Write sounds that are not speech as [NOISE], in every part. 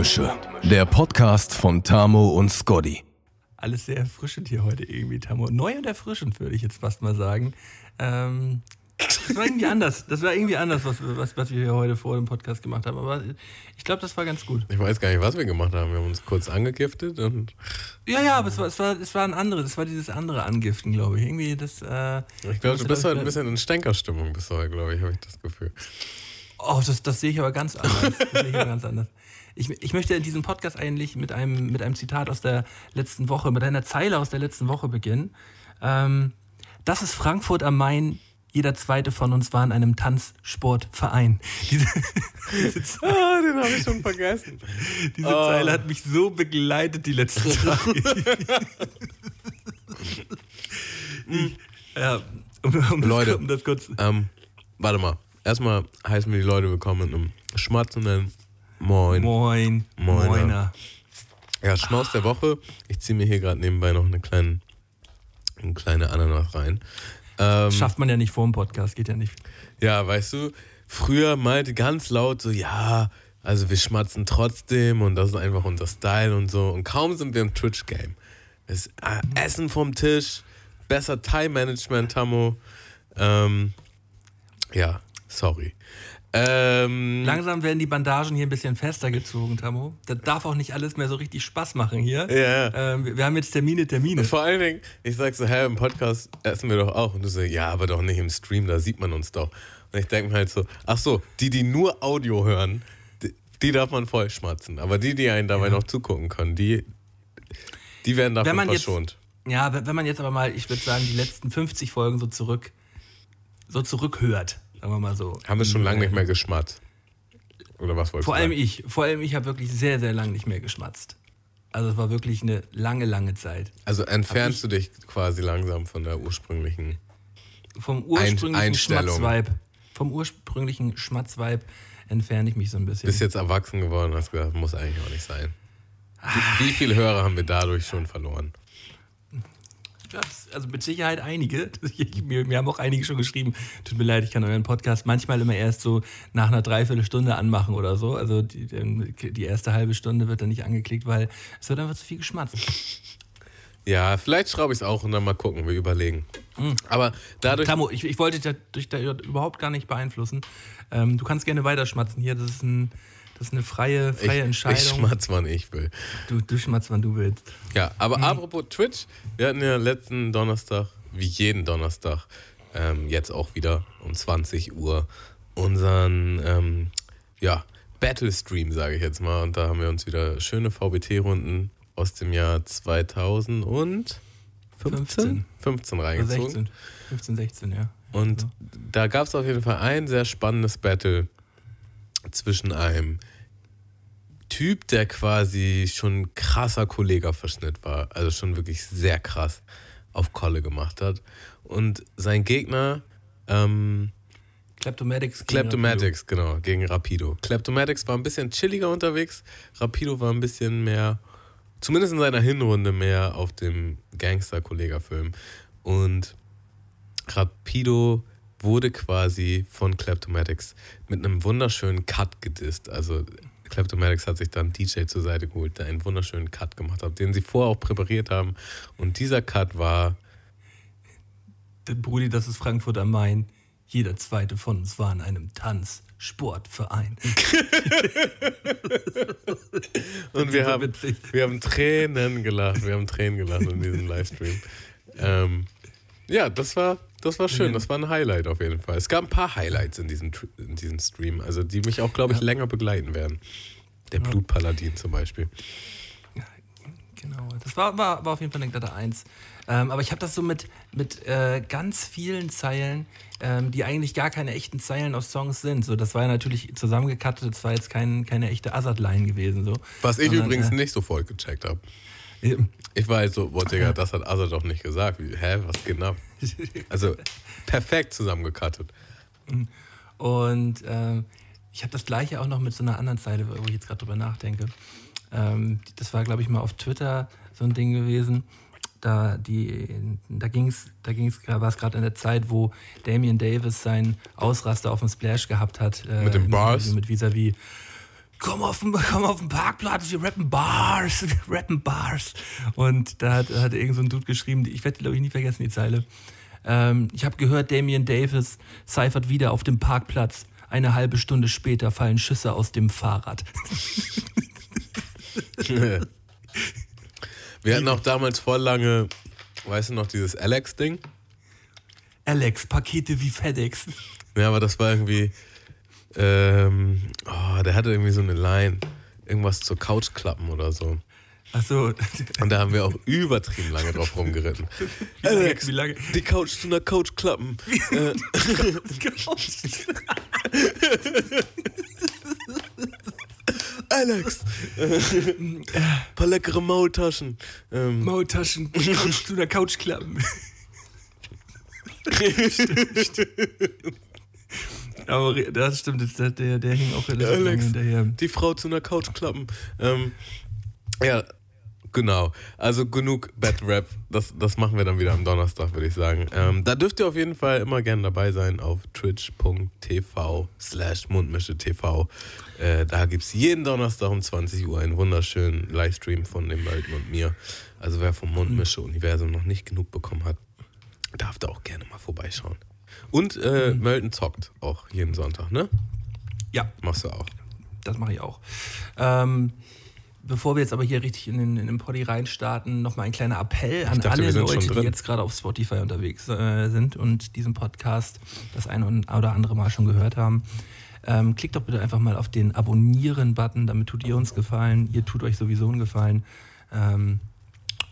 Mundmische. Der Podcast von Tamo und Scotty. Alles sehr erfrischend hier heute irgendwie, Tamo. Neu und erfrischend, würde ich jetzt fast mal sagen. Ähm, das war irgendwie anders. Das war irgendwie anders, was, was, was wir hier heute vor dem Podcast gemacht haben. Aber ich glaube, das war ganz gut. Ich weiß gar nicht, was wir gemacht haben. Wir haben uns kurz angegiftet und. Ja, ja, aber es war, es war, es war ein anderes. Es war dieses andere Angiften, glaube ich. Irgendwie das. Äh, ich glaube, du bist heute ein bisschen in Stänkerstimmung, bist du heute, glaube ich, habe ich das Gefühl. Oh, das, das sehe ich aber ganz anders. Das sehe ich aber ganz anders. Ich, ich möchte in diesem Podcast eigentlich mit einem, mit einem Zitat aus der letzten Woche, mit einer Zeile aus der letzten Woche beginnen. Ähm, das ist Frankfurt am Main jeder zweite von uns war in einem Tanzsportverein. Diese, [LAUGHS] diese Zeile, ah, den habe ich schon vergessen. Diese oh. Zeile hat mich so begleitet die letzten [LAUGHS] Tage. ja, um, um Leute, das, um das kurz. Ähm, warte mal. Erstmal heißen wir die Leute willkommen mit einem schmatzenden Moin. Moin. Moiner. Moiner. Ja, Schmaus der Woche. Ich ziehe mir hier gerade nebenbei noch eine kleine, eine kleine Ananas rein. Ähm, Schafft man ja nicht vor dem Podcast, geht ja nicht. Ja, weißt du, früher meinte ganz laut so, ja, also wir schmatzen trotzdem und das ist einfach unser Style und so. Und kaum sind wir im Twitch-Game. Äh, Essen vom Tisch, besser Time-Management, Tammo. Ähm, ja, sorry. Ähm, Langsam werden die Bandagen hier ein bisschen fester gezogen, Tammo. Das darf auch nicht alles mehr so richtig Spaß machen hier. Ja. Ähm, wir haben jetzt Termine, Termine. Vor allen Dingen, ich sag so, hä, im Podcast essen wir doch auch. Und du so, ja, aber doch nicht im Stream, da sieht man uns doch. Und ich denke mir halt so, ach so, die, die nur Audio hören, die, die darf man voll schmatzen. Aber die, die einen dabei ja. noch zugucken können, die, die werden davon verschont. Jetzt, ja, wenn man jetzt aber mal, ich würde sagen, die letzten 50 Folgen so zurück, so zurückhört Sagen wir mal so. Haben wir schon lange nicht mehr geschmatzt. Oder was wolltest Vor du allem sagen? ich. Vor allem ich habe wirklich sehr, sehr lange nicht mehr geschmatzt. Also es war wirklich eine lange, lange Zeit. Also entfernst du dich quasi langsam von der ursprünglichen vom ursprünglichen Schmatzvibe. Vom ursprünglichen Schmatzvibe entferne ich mich so ein bisschen. Bist jetzt erwachsen geworden und hast gesagt, muss eigentlich auch nicht sein. Wie, wie viele Hörer haben wir dadurch schon verloren? Also mit Sicherheit einige. [LAUGHS] mir, mir, haben auch einige schon geschrieben, tut mir leid, ich kann euren Podcast manchmal immer erst so nach einer Dreiviertelstunde anmachen oder so. Also die, die erste halbe Stunde wird dann nicht angeklickt, weil es wird einfach zu viel geschmatzt. [LAUGHS] Ja, vielleicht schraube ich es auch und dann mal gucken, wir überlegen. Mhm. Aber dadurch. Tamo, ich, ich wollte dich dadurch da überhaupt gar nicht beeinflussen. Ähm, du kannst gerne weiterschmatzen hier. Das ist ein das ist eine freie, freie ich, Entscheidung. Ich schmatz, wann ich will. Du, du schmatz, wann du willst. Ja, aber mhm. apropos Twitch, wir hatten ja letzten Donnerstag, wie jeden Donnerstag, ähm, jetzt auch wieder um 20 Uhr unseren ähm, ja, Battle-Stream, sage ich jetzt mal. Und da haben wir uns wieder schöne VBT-Runden aus dem Jahr 2015 15, 15 reingezogen. 16, 15, 16, ja. Und ja. da gab es auf jeden Fall ein sehr spannendes Battle zwischen einem Typ, der quasi schon krasser Kollegaverschnitt war, also schon wirklich sehr krass auf Kolle gemacht hat. Und sein Gegner, ähm, Kleptomatics. Kleptomatics, genau, gegen Rapido. Kleptomatics war ein bisschen chilliger unterwegs, Rapido war ein bisschen mehr, zumindest in seiner Hinrunde mehr auf dem Gangster-Kollega-Film. Und Rapido wurde quasi von Kleptomatics mit einem wunderschönen Cut gedisst. Also Kleptomatics hat sich dann DJ zur Seite geholt, der einen wunderschönen Cut gemacht hat, den sie vorher auch präpariert haben. Und dieser Cut war. Brudi, das ist Frankfurt am Main. Jeder zweite von uns war in einem Tanzsportverein. [LAUGHS] [LAUGHS] Und wir haben, wir haben Tränen gelacht. Wir haben Tränen gelacht in diesem Livestream. Ähm, ja, das war, das war schön, das war ein Highlight auf jeden Fall. Es gab ein paar Highlights in diesem, in diesem Stream, also die mich auch, glaube ich, ja. länger begleiten werden. Der ja. Blutpaladin zum Beispiel. Ja, genau, das war, war, war auf jeden Fall eine glatte Eins. Ähm, aber ich habe das so mit, mit äh, ganz vielen Zeilen, ähm, die eigentlich gar keine echten Zeilen aus Songs sind. So, das war ja natürlich zusammengekattet, das war jetzt kein, keine echte Azad-Line gewesen. So. Was ich Sondern, übrigens äh, nicht so voll gecheckt habe. Ich war halt so, boah, Digga, das hat Azad doch nicht gesagt. Hä, was genau? Also perfekt zusammengekattet. Und ähm, ich habe das gleiche auch noch mit so einer anderen Zeile, wo ich jetzt gerade drüber nachdenke. Ähm, das war, glaube ich, mal auf Twitter so ein Ding gewesen. da, die, da ging's, da ging's, war es gerade in der Zeit, wo Damian Davis seinen Ausraster auf dem Splash gehabt hat. Äh, Mit den im Bars? Mit vis-à-vis. Komm auf, den, komm auf den Parkplatz, wir rappen Bars, [LAUGHS] wir rappen Bars. Und da hat, hat irgend so ein Dude geschrieben, ich werde, glaube ich, nie vergessen, die Zeile. Ähm, ich habe gehört, Damian Davis cyphert wieder auf dem Parkplatz. Eine halbe Stunde später fallen Schüsse aus dem Fahrrad. [LAUGHS] Wir hatten auch damals voll lange, weißt du noch, dieses Alex-Ding? Alex, Pakete wie FedEx. Ja, aber das war irgendwie, ähm, oh, der hatte irgendwie so eine Line, irgendwas zur Couch klappen oder so. Achso, Und da haben wir auch übertrieben lange drauf rumgeritten. [LAUGHS] Wie lange- Alex, wie lange- die Couch zu einer Couch klappen. [LAUGHS] Äh, [LAUGHS] Alex, äh, paar leckere Maultaschen. Ähm, Maultaschen, Couch zu der Couch klappen. Aber das stimmt, der, der, der hing auch relativ lange Alex, hinterher. die Frau zu einer Couch klappen. Ähm, ja, genau. Also genug Bad Rap. Das, das machen wir dann wieder am Donnerstag, würde ich sagen. Ähm, da dürft ihr auf jeden Fall immer gerne dabei sein auf twitch.tv slash mundmische.tv. Äh, da gibt es jeden Donnerstag um 20 Uhr einen wunderschönen Livestream von dem Melton und mir. Also wer vom Mundmische-Universum noch nicht genug bekommen hat, darf da auch gerne mal vorbeischauen. Und äh, Melton zockt auch jeden Sonntag, ne? Ja, Machst du auch. das mache ich auch. Ähm, bevor wir jetzt aber hier richtig in den, in den Poddy reinstarten, nochmal ein kleiner Appell an dachte, alle Leute, die jetzt gerade auf Spotify unterwegs äh, sind und diesen Podcast das eine oder andere Mal schon gehört haben. Ähm, klickt doch bitte einfach mal auf den Abonnieren-Button, damit tut ihr uns Gefallen, ihr tut euch sowieso einen Gefallen. Ähm,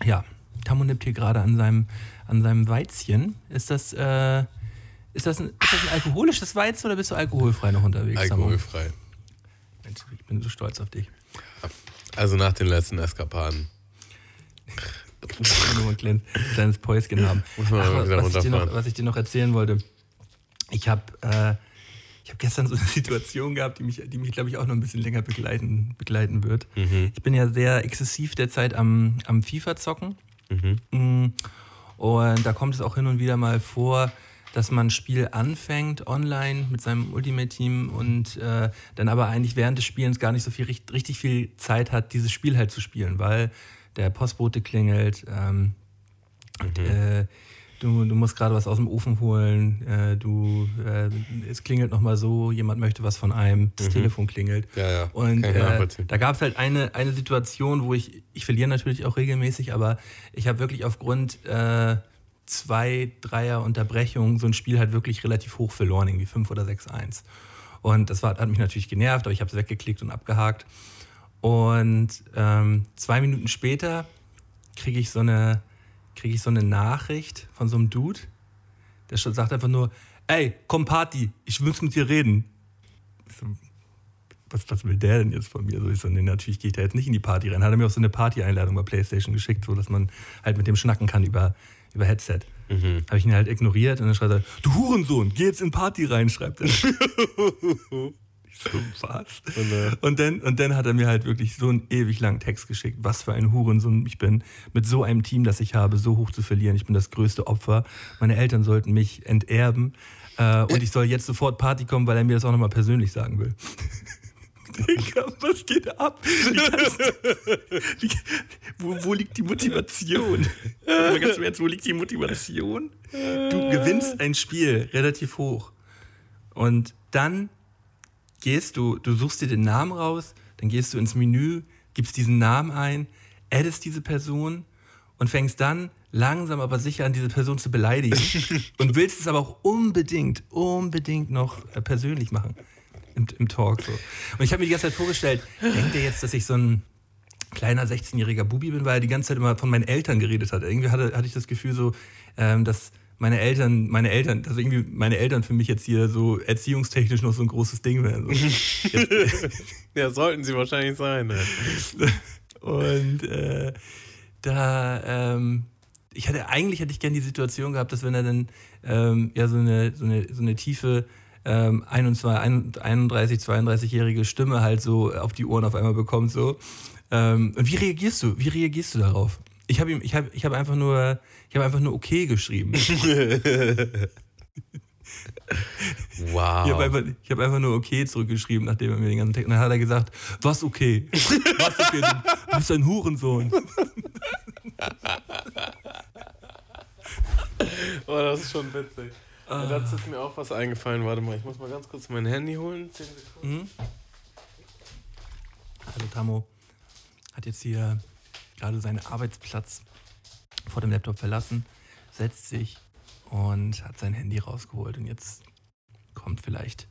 ja, Tammo nippt hier gerade an seinem, an seinem Weizchen. Ist das, äh, ist, das ein, ist das ein alkoholisches Weizen oder bist du alkoholfrei noch unterwegs? Alkoholfrei. Mensch, ich bin so stolz auf dich. Also nach den letzten Eskapaden. nur ein kleines, kleines Päuschen haben. Muss wieder was, ich dir noch, was ich dir noch erzählen wollte, ich habe äh, ich hab gestern so eine [LAUGHS] Situation gehabt, die mich, die mich glaube ich, auch noch ein bisschen länger begleiten, begleiten wird. Mhm. Ich bin ja sehr exzessiv derzeit am, am FIFA-Zocken. Mhm. Mm, Und da kommt es auch hin und wieder mal vor, dass man ein Spiel anfängt online mit seinem Ultimate-Team und äh, dann aber eigentlich während des Spielens gar nicht so viel richt- richtig viel Zeit hat, dieses Spiel halt zu spielen, weil der Postbote klingelt, ähm, äh, du, du musst gerade was aus dem Ofen holen, äh, du, äh, es klingelt nochmal so, jemand möchte was von einem, das Telefon klingelt. Ja, ja, Und äh, da gab es halt eine, eine Situation, wo ich, ich verliere natürlich auch regelmäßig, aber ich habe wirklich aufgrund äh, zwei, dreier Unterbrechungen so ein Spiel halt wirklich relativ hoch verloren, irgendwie 5 oder 6-1. Und das war, hat mich natürlich genervt, aber ich habe es weggeklickt und abgehakt. Und ähm, zwei Minuten später kriege ich so eine kriege ich so eine Nachricht von so einem Dude, der sagt einfach nur, ey, komm Party, ich muss mit dir reden. So, was, was will der denn jetzt von mir? So, ich so, nee, natürlich gehe ich da jetzt nicht in die Party rein. Hat er mir auch so eine Party-Einladung bei Playstation geschickt, so dass man halt mit dem schnacken kann über, über Headset. Mhm. Habe ich ihn halt ignoriert und dann schreibt er, du Hurensohn, geh jetzt in Party rein, schreibt er. [LAUGHS] ich so, was? Und, äh, Und dann, und dann hat er mir halt wirklich so einen ewig langen Text geschickt, was für ein Hurensohn ich bin, mit so einem Team, das ich habe, so hoch zu verlieren. Ich bin das größte Opfer. Meine Eltern sollten mich enterben. Äh, und [LAUGHS] ich soll jetzt sofort Party kommen, weil er mir das auch nochmal persönlich sagen will. Digga, was geht ab? [LAUGHS] Wie wo, wo liegt die Motivation? Also ganz im Ernst, wo liegt die Motivation? Du gewinnst ein Spiel relativ hoch. Und dann gehst du, du suchst dir den Namen raus, dann gehst du ins Menü, gibst diesen Namen ein, addest diese Person und fängst dann langsam aber sicher an, diese Person zu beleidigen [LAUGHS] und willst es aber auch unbedingt, unbedingt noch äh, persönlich machen im, im Talk. So. Und ich habe mir die ganze Zeit vorgestellt, denkt ihr jetzt, dass ich so ein kleiner 16-jähriger Bubi bin, weil er die ganze Zeit immer von meinen Eltern geredet hat. Irgendwie hatte, hatte ich das Gefühl so, ähm, dass meine Eltern, meine Eltern, dass irgendwie meine Eltern für mich jetzt hier so erziehungstechnisch noch so ein großes Ding wären. So. [LAUGHS] Ja, sollten sie wahrscheinlich sein. Ne? und äh, da, ähm, ich hatte, eigentlich hätte ich gerne die Situation gehabt, dass wenn er dann ähm, ja so eine, so eine, so eine tiefe ähm, 21, 31, 32-jährige Stimme halt so auf die Ohren auf einmal bekommt, so. Ähm, und wie reagierst du? Wie reagierst du darauf? Ich habe ihm, ich habe, ich habe einfach nur, ich habe einfach nur okay geschrieben. [LAUGHS] Wow. Ich habe einfach, ich hab einfach nur okay zurückgeschrieben, nachdem er mir den ganzen Text. Und dann hat er gesagt, was okay? Was okay? Du bist ein Hurensohn. [LAUGHS] Oh, das ist schon witzig. Ah. Dazu ist mir auch was eingefallen. Warte mal, ich muss mal ganz kurz mein Handy holen. Zehn Sekunden. Mhm. Also Tamo hat jetzt hier gerade seinen Arbeitsplatz vor dem Laptop verlassen, setzt sich und hat sein Handy rausgeholt. Und jetzt kommt vielleicht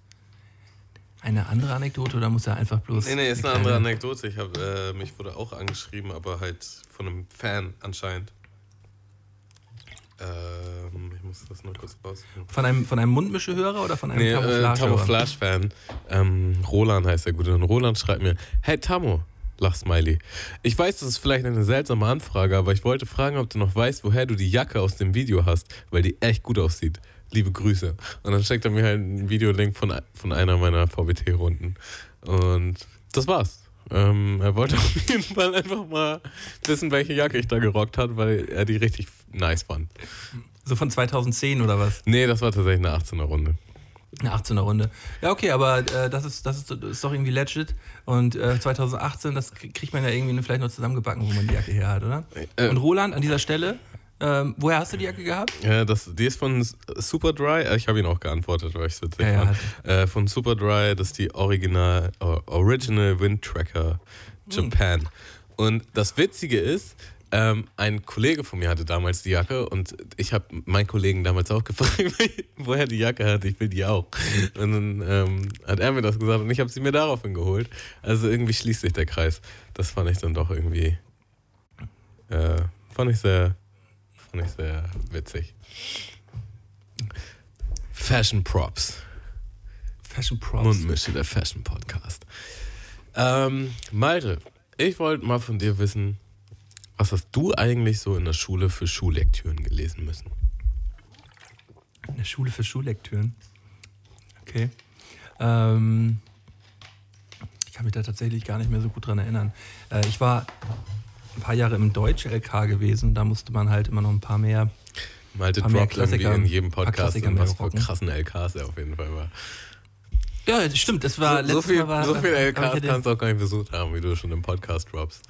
eine andere Anekdote oder muss er einfach bloß. Nee, nee, ist eine, eine andere Anekdote. Ich hab, äh, mich wurde auch angeschrieben, aber halt von einem Fan anscheinend. Ähm, ich muss das nur kurz rausfinden. Von einem, von einem Mundmischehörer oder von einem nee, Camouflage-Fan? Äh, ähm, Roland heißt der Gute. Und Roland schreibt mir: Hey Tamo, lach Smiley. Ich weiß, das ist vielleicht eine seltsame Anfrage, aber ich wollte fragen, ob du noch weißt, woher du die Jacke aus dem Video hast, weil die echt gut aussieht. Liebe Grüße. Und dann steckt er mir halt ein Videolink von, von einer meiner VBT-Runden. Und das war's. Ähm, er wollte [LAUGHS] auf jeden Fall einfach mal wissen, welche Jacke ich da gerockt hat, weil er die richtig nice fand. So von 2010 oder was? Nee, das war tatsächlich eine 18er Runde. Eine 18er Runde. Ja, okay, aber äh, das, ist, das, ist, das ist doch irgendwie legit. Und äh, 2018, das kriegt man ja irgendwie vielleicht noch zusammengebacken, wo man die Jacke her hat, oder? Äh, Und Roland, an dieser Stelle, ähm, woher hast du die Jacke gehabt? Ja, das, die ist von Superdry. Äh, ich habe ihn auch geantwortet, weil ich es witzig ja, fand. Ja. Äh, von Superdry, das ist die Original, uh, Original Wind Tracker Japan. Hm. Und das Witzige ist, ähm, ein Kollege von mir hatte damals die Jacke und ich habe meinen Kollegen damals auch [LAUGHS] gefragt, woher die Jacke hat. Ich will die auch. Und dann ähm, hat er mir das gesagt und ich habe sie mir daraufhin geholt. Also irgendwie schließt sich der Kreis. Das fand ich dann doch irgendwie. Äh, fand ich sehr Fand ich sehr witzig. Fashion Props. Fashion Props. Mundmische, der Fashion Podcast. Ähm, Malte, ich wollte mal von dir wissen, was hast du eigentlich so in der Schule für Schullektüren gelesen müssen? In der Schule für Schullektüren? Okay. Ähm, ich kann mich da tatsächlich gar nicht mehr so gut dran erinnern. Äh, ich war ein paar Jahre im Deutsch-LK gewesen. Da musste man halt immer noch ein paar mehr. Malte paar droppt irgendwie in jedem Podcast in was für krassen LKs er auf jeden Fall war. Ja, das stimmt. Das war so, so viel, Mal war, so viele LKs kannst du auch gar nicht besucht haben, wie du schon im Podcast droppst.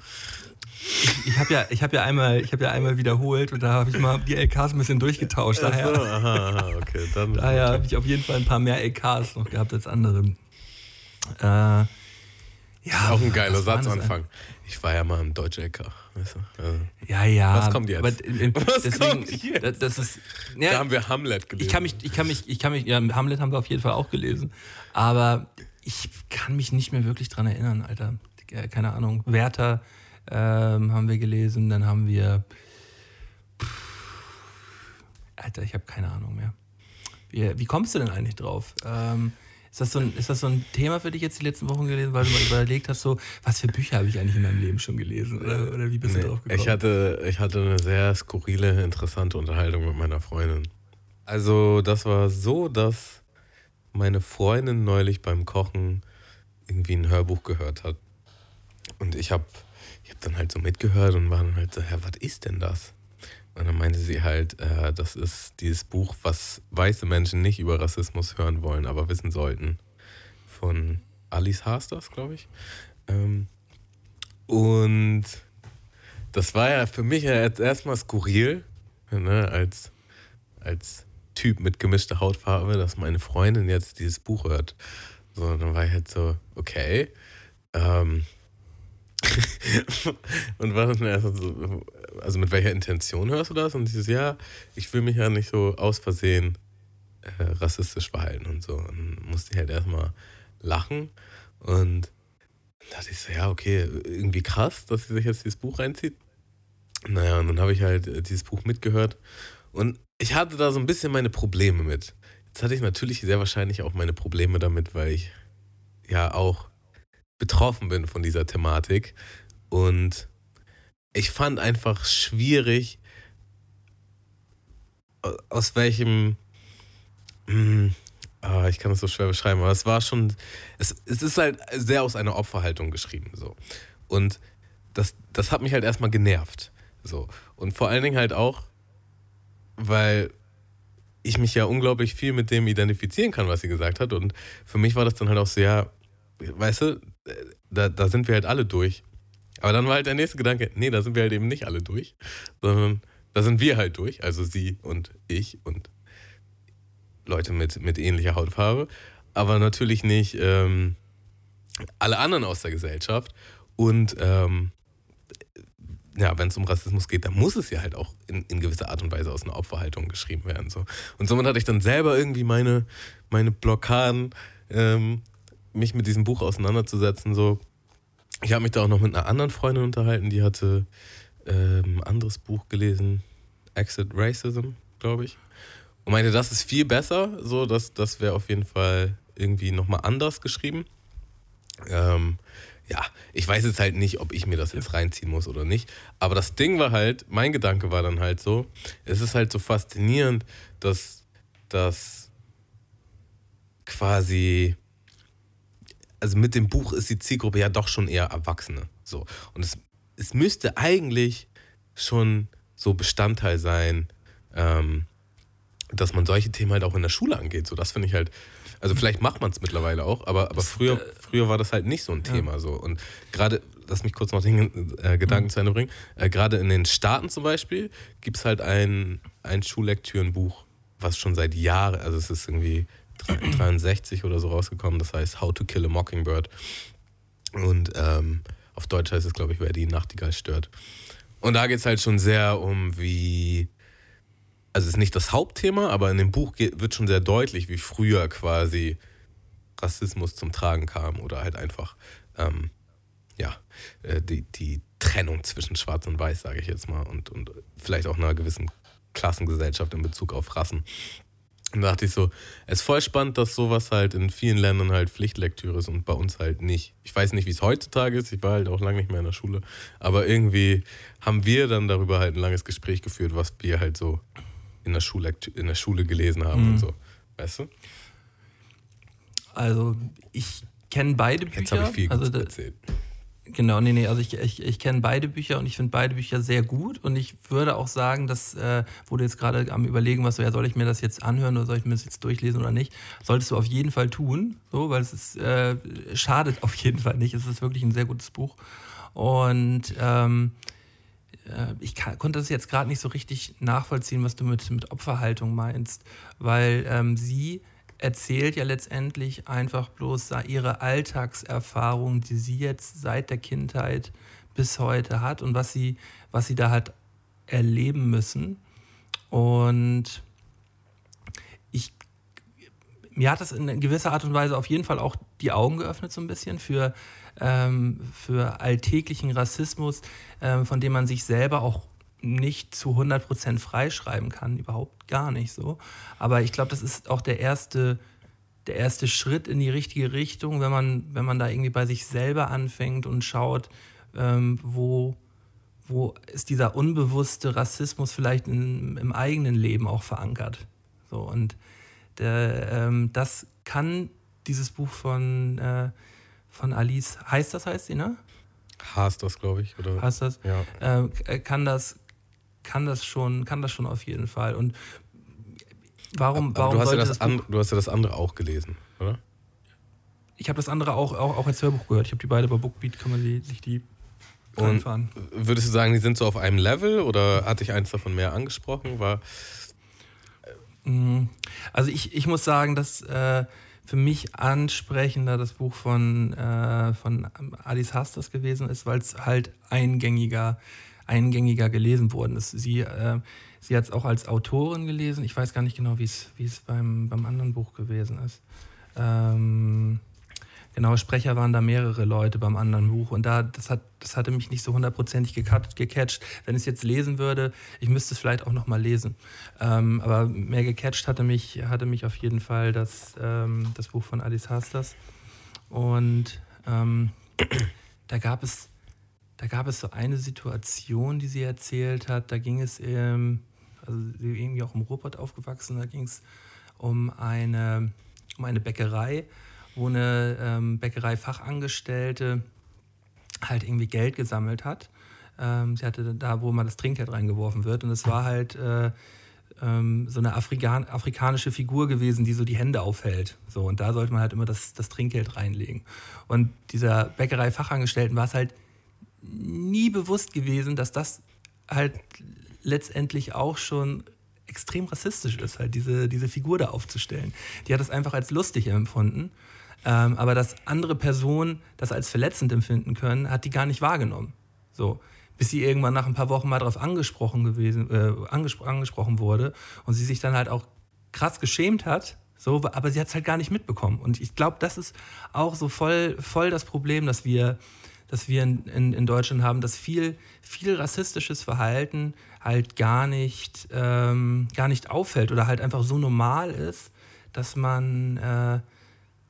Ich, ich habe ja, hab ja, einmal, hab ja einmal wiederholt und da habe ich mal die LKs ein bisschen durchgetauscht. Daher, so, aha, aha, okay. Daher habe ich auf jeden Fall ein paar mehr LKs noch gehabt als andere. Äh, ja, auch ein geiler Satzanfang. Ich war ja mal im Deutsch LK. Weißt du? also, ja, ja. Was kommt jetzt? Aber, äh, [LAUGHS] was deswegen, kommt jetzt? Das ist, ja, da haben wir Hamlet gelesen. Ich kann mich, ich kann mich, ich kann mich, ja, Hamlet haben wir auf jeden Fall auch gelesen. Aber ich kann mich nicht mehr wirklich dran erinnern, Alter. Keine Ahnung. Werther ähm, haben wir gelesen, dann haben wir. Pff, Alter, ich habe keine Ahnung mehr. Wie, wie kommst du denn eigentlich drauf? Ähm, ist das, so ein, ist das so ein Thema für dich jetzt die letzten Wochen gewesen, weil du mal überlegt hast, so, was für Bücher habe ich eigentlich in meinem Leben schon gelesen? Oder, oder wie bist nee, du drauf gekommen? Ich hatte, ich hatte eine sehr skurrile, interessante Unterhaltung mit meiner Freundin. Also, das war so, dass meine Freundin neulich beim Kochen irgendwie ein Hörbuch gehört hat. Und ich habe ich hab dann halt so mitgehört und war dann halt so, ja, was ist denn das? Und dann meinte sie halt, äh, das ist dieses Buch, was weiße Menschen nicht über Rassismus hören wollen, aber wissen sollten. Von Alice Hasters, glaube ich. Ähm, und das war ja für mich ja erstmal skurril, ne, als, als Typ mit gemischter Hautfarbe, dass meine Freundin jetzt dieses Buch hört. So, dann war ich halt so, okay. Ähm, [LAUGHS] und war dann erst so, also mit welcher Intention hörst du das? Und dieses, ja, ich will mich ja nicht so aus Versehen äh, rassistisch verhalten und so. Und musste ich halt erstmal lachen und dachte ich so, ja, okay, irgendwie krass, dass sie sich jetzt dieses Buch reinzieht. Naja, und dann habe ich halt äh, dieses Buch mitgehört und ich hatte da so ein bisschen meine Probleme mit. Jetzt hatte ich natürlich sehr wahrscheinlich auch meine Probleme damit, weil ich ja auch betroffen bin von dieser Thematik. Und ich fand einfach schwierig, aus welchem. Mh, hm, oh, ich kann das so schwer beschreiben, aber es war schon. Es, es ist halt sehr aus einer Opferhaltung geschrieben. So. Und das, das hat mich halt erstmal genervt. So. Und vor allen Dingen halt auch, weil ich mich ja unglaublich viel mit dem identifizieren kann, was sie gesagt hat. Und für mich war das dann halt auch so, ja, weißt du, da, da sind wir halt alle durch. Aber dann war halt der nächste Gedanke, nee, da sind wir halt eben nicht alle durch, sondern da sind wir halt durch, also sie und ich und Leute mit, mit ähnlicher Hautfarbe, aber natürlich nicht ähm, alle anderen aus der Gesellschaft. Und ähm, ja, wenn es um Rassismus geht, dann muss es ja halt auch in, in gewisser Art und Weise aus einer Opferhaltung geschrieben werden. So. Und somit hatte ich dann selber irgendwie meine, meine Blockaden, ähm, mich mit diesem Buch auseinanderzusetzen. So. Ich habe mich da auch noch mit einer anderen Freundin unterhalten, die hatte ähm, ein anderes Buch gelesen, Exit Racism, glaube ich. Und meinte, das ist viel besser, so, das, das wäre auf jeden Fall irgendwie nochmal anders geschrieben. Ähm, ja, ich weiß jetzt halt nicht, ob ich mir das jetzt reinziehen muss oder nicht. Aber das Ding war halt, mein Gedanke war dann halt so, es ist halt so faszinierend, dass das quasi, also mit dem Buch ist die Zielgruppe ja doch schon eher Erwachsene. So. Und es, es müsste eigentlich schon so Bestandteil sein, ähm, dass man solche Themen halt auch in der Schule angeht. So, das finde ich halt also vielleicht macht man es mittlerweile auch, aber, aber früher, äh, früher war das halt nicht so ein Thema. Ja. So. Und gerade, lass mich kurz noch den äh, Gedanken mhm. zu Ende bringen, äh, gerade in den Staaten zum Beispiel gibt es halt ein, ein Schullektürenbuch, was schon seit Jahren, also es ist irgendwie 63 oder so rausgekommen, das heißt How to Kill a Mockingbird. Und ähm, auf Deutsch heißt es, glaube ich, wer die Nachtigall stört. Und da geht es halt schon sehr um, wie also ist nicht das Hauptthema, aber in dem Buch wird schon sehr deutlich, wie früher quasi Rassismus zum Tragen kam oder halt einfach, ähm, ja, äh, die, die Trennung zwischen Schwarz und Weiß, sage ich jetzt mal, und, und vielleicht auch einer gewissen Klassengesellschaft in Bezug auf Rassen. Und da dachte ich so, es ist voll spannend, dass sowas halt in vielen Ländern halt Pflichtlektüre ist und bei uns halt nicht. Ich weiß nicht, wie es heutzutage ist, ich war halt auch lange nicht mehr in der Schule, aber irgendwie haben wir dann darüber halt ein langes Gespräch geführt, was wir halt so in der Schule, in der Schule gelesen haben mhm. und so. Weißt du? Also, ich kenne beide Bücher. Jetzt habe ich viel also, erzählt. Genau, nee, nee, also ich, ich, ich kenne beide Bücher und ich finde beide Bücher sehr gut. Und ich würde auch sagen, dass, äh, wo du jetzt gerade am überlegen was, ja, soll ich mir das jetzt anhören oder soll ich mir das jetzt durchlesen oder nicht, solltest du auf jeden Fall tun, so, weil es ist, äh, schadet auf jeden Fall nicht, es ist wirklich ein sehr gutes Buch. Und ähm, äh, ich kann, konnte das jetzt gerade nicht so richtig nachvollziehen, was du mit, mit Opferhaltung meinst, weil ähm, sie erzählt ja letztendlich einfach bloß ihre Alltagserfahrung, die sie jetzt seit der Kindheit bis heute hat und was sie, was sie da halt erleben müssen. Und ich, mir hat das in gewisser Art und Weise auf jeden Fall auch die Augen geöffnet, so ein bisschen für ähm, für alltäglichen Rassismus, ähm, von dem man sich selber auch nicht zu 100% freischreiben kann, überhaupt gar nicht so. Aber ich glaube, das ist auch der erste, der erste Schritt in die richtige Richtung, wenn man, wenn man da irgendwie bei sich selber anfängt und schaut, ähm, wo, wo ist dieser unbewusste Rassismus vielleicht in, im eigenen Leben auch verankert. So, und der, ähm, das kann dieses Buch von äh, von Alice, heißt das, heißt sie, ne? Heißt das, glaube ich, oder? Heißt das? Ja. Äh, kann das, kann das schon, kann das schon auf jeden Fall. Und warum, aber, warum du, hast ja das, das and, du hast ja das andere auch gelesen, oder? Ich habe das andere auch, auch, auch als Hörbuch gehört. Ich habe die beide bei Bookbeat, kann man die, sich die und fahren. Würdest du sagen, die sind so auf einem Level oder hat dich eins davon mehr angesprochen? War mm, also ich, ich muss sagen, dass äh, für mich ansprechender das Buch von, äh, von Alice Hastas gewesen ist, weil es halt eingängiger, eingängiger gelesen worden ist. Sie, äh, sie hat es auch als Autorin gelesen. Ich weiß gar nicht genau, wie es beim, beim anderen Buch gewesen ist. Ähm, Genau, Sprecher waren da mehrere Leute beim anderen Buch und da, das, hat, das hatte mich nicht so hundertprozentig gecatcht. Wenn ich es jetzt lesen würde, ich müsste es vielleicht auch nochmal lesen. Ähm, aber mehr gecatcht hatte mich, hatte mich auf jeden Fall das, ähm, das Buch von Alice Hastas. Und ähm, da gab es da gab es so eine Situation, die sie erzählt hat. Da ging es, ähm, also irgendwie auch im Ruhrpott aufgewachsen, da ging es um eine, um eine Bäckerei wo eine ähm, Bäckereifachangestellte halt irgendwie Geld gesammelt hat Ähm, sie hatte da, wo mal das Trinkgeld reingeworfen wird. Und es war halt äh, ähm, so eine Afrikan afrikanische Figur gewesen, die so die Hände aufhält. So, und da sollte man halt immer das, das Trinkgeld reinlegen. Und dieser Bäckerei-Fachangestellten war es halt nie bewusst gewesen, dass das halt letztendlich auch schon extrem rassistisch ist, halt diese, diese Figur da aufzustellen. Die hat es einfach als lustig empfunden. Ähm, aber dass andere Personen das als verletzend empfinden können, hat die gar nicht wahrgenommen. So, bis sie irgendwann nach ein paar Wochen mal darauf angesprochen gewesen, äh, angespro angesprochen wurde und sie sich dann halt auch krass geschämt hat. So, aber sie hat es halt gar nicht mitbekommen. Und ich glaube, das ist auch so voll, voll das Problem, dass wir das wir in, in, in Deutschland haben, dass viel, viel rassistisches Verhalten halt gar nicht, ähm, gar nicht auffällt oder halt einfach so normal ist, dass man, äh,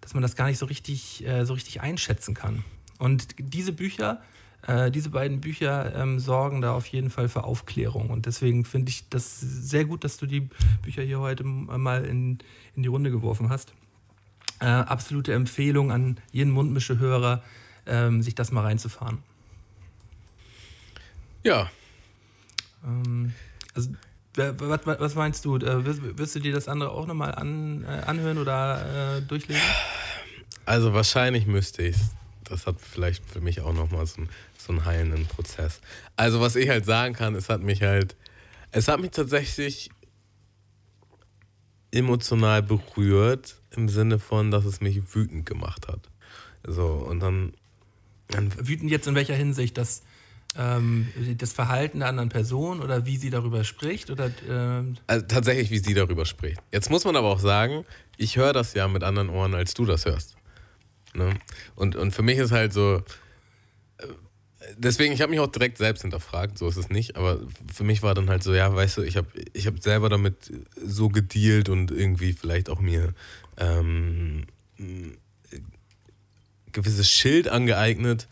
dass man das gar nicht so richtig, äh, so richtig einschätzen kann. Und diese Bücher, äh, diese beiden Bücher ähm, sorgen da auf jeden Fall für Aufklärung. Und deswegen finde ich das sehr gut, dass du die Bücher hier heute mal in, in die Runde geworfen hast. Äh, absolute Empfehlung an jeden Mundmische-Hörer, ähm, sich das mal reinzufahren. Ja. Ähm, also, was, was, meinst du? Äh, wirst, wirst, du dir das andere auch nochmal an, äh, anhören oder äh, durchlesen? Also wahrscheinlich müsste ich es. Das hat vielleicht für mich auch nochmal so, ein, so einen heilenden Prozess. Also was ich halt sagen kann, es hat mich halt, es hat mich tatsächlich emotional berührt im Sinne von, dass es mich wütend gemacht hat. So, und dann Wütend jetzt in welcher Hinsicht? Das, ähm, das Verhalten der anderen Person oder wie sie darüber spricht? Oder, ähm also tatsächlich, wie sie darüber spricht. Jetzt muss man aber auch sagen, ich höre das ja mit anderen Ohren, als du das hörst. Ne? Und, und für mich ist halt so, äh, deswegen, ich habe mich auch direkt selbst hinterfragt, so ist es nicht, aber für mich war dann halt so, ja, weißt du, ich habe ich hab selber damit so gedealt und irgendwie vielleicht auch mir ähm, gewisses Schild angeeignet,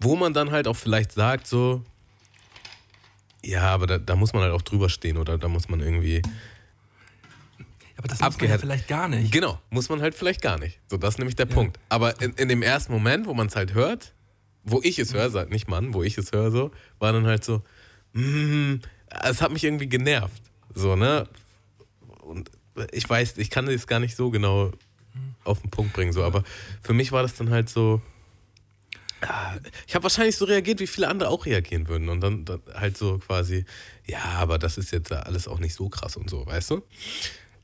wo man dann halt auch vielleicht sagt, so, ja, aber da, da muss man halt auch drüber stehen oder da muss man irgendwie. Aber das muss man ja vielleicht gar nicht. Genau, muss man halt vielleicht gar nicht. So, das ist nämlich der ja. Punkt. Aber in, in dem ersten Moment, wo man es halt hört, wo ich es höre, sagt nicht Mann, wo ich es höre, so, war dann halt so, mm, es hat mich irgendwie genervt. So, ne? Und ich weiß, ich kann das gar nicht so genau auf den Punkt bringen. So. Aber für mich war das dann halt so. Ich habe wahrscheinlich so reagiert, wie viele andere auch reagieren würden. Und dann, dann, halt so quasi, ja, aber das ist jetzt alles auch nicht so krass und so, weißt du?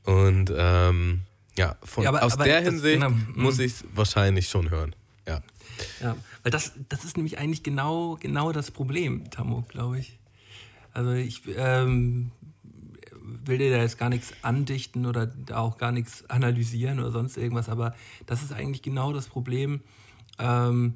Und ähm, ja, von, ja, aber, aus aber der Hinsicht genau, muss ich es wahrscheinlich schon hören. Ja. Ja, weil das, das ist nämlich eigentlich genau, genau das Problem, Tammo, glaube ich. Also ich ähm, will dir da jetzt gar nichts andichten oder da auch gar nichts analysieren oder sonst irgendwas, aber das ist eigentlich genau das Problem, ähm,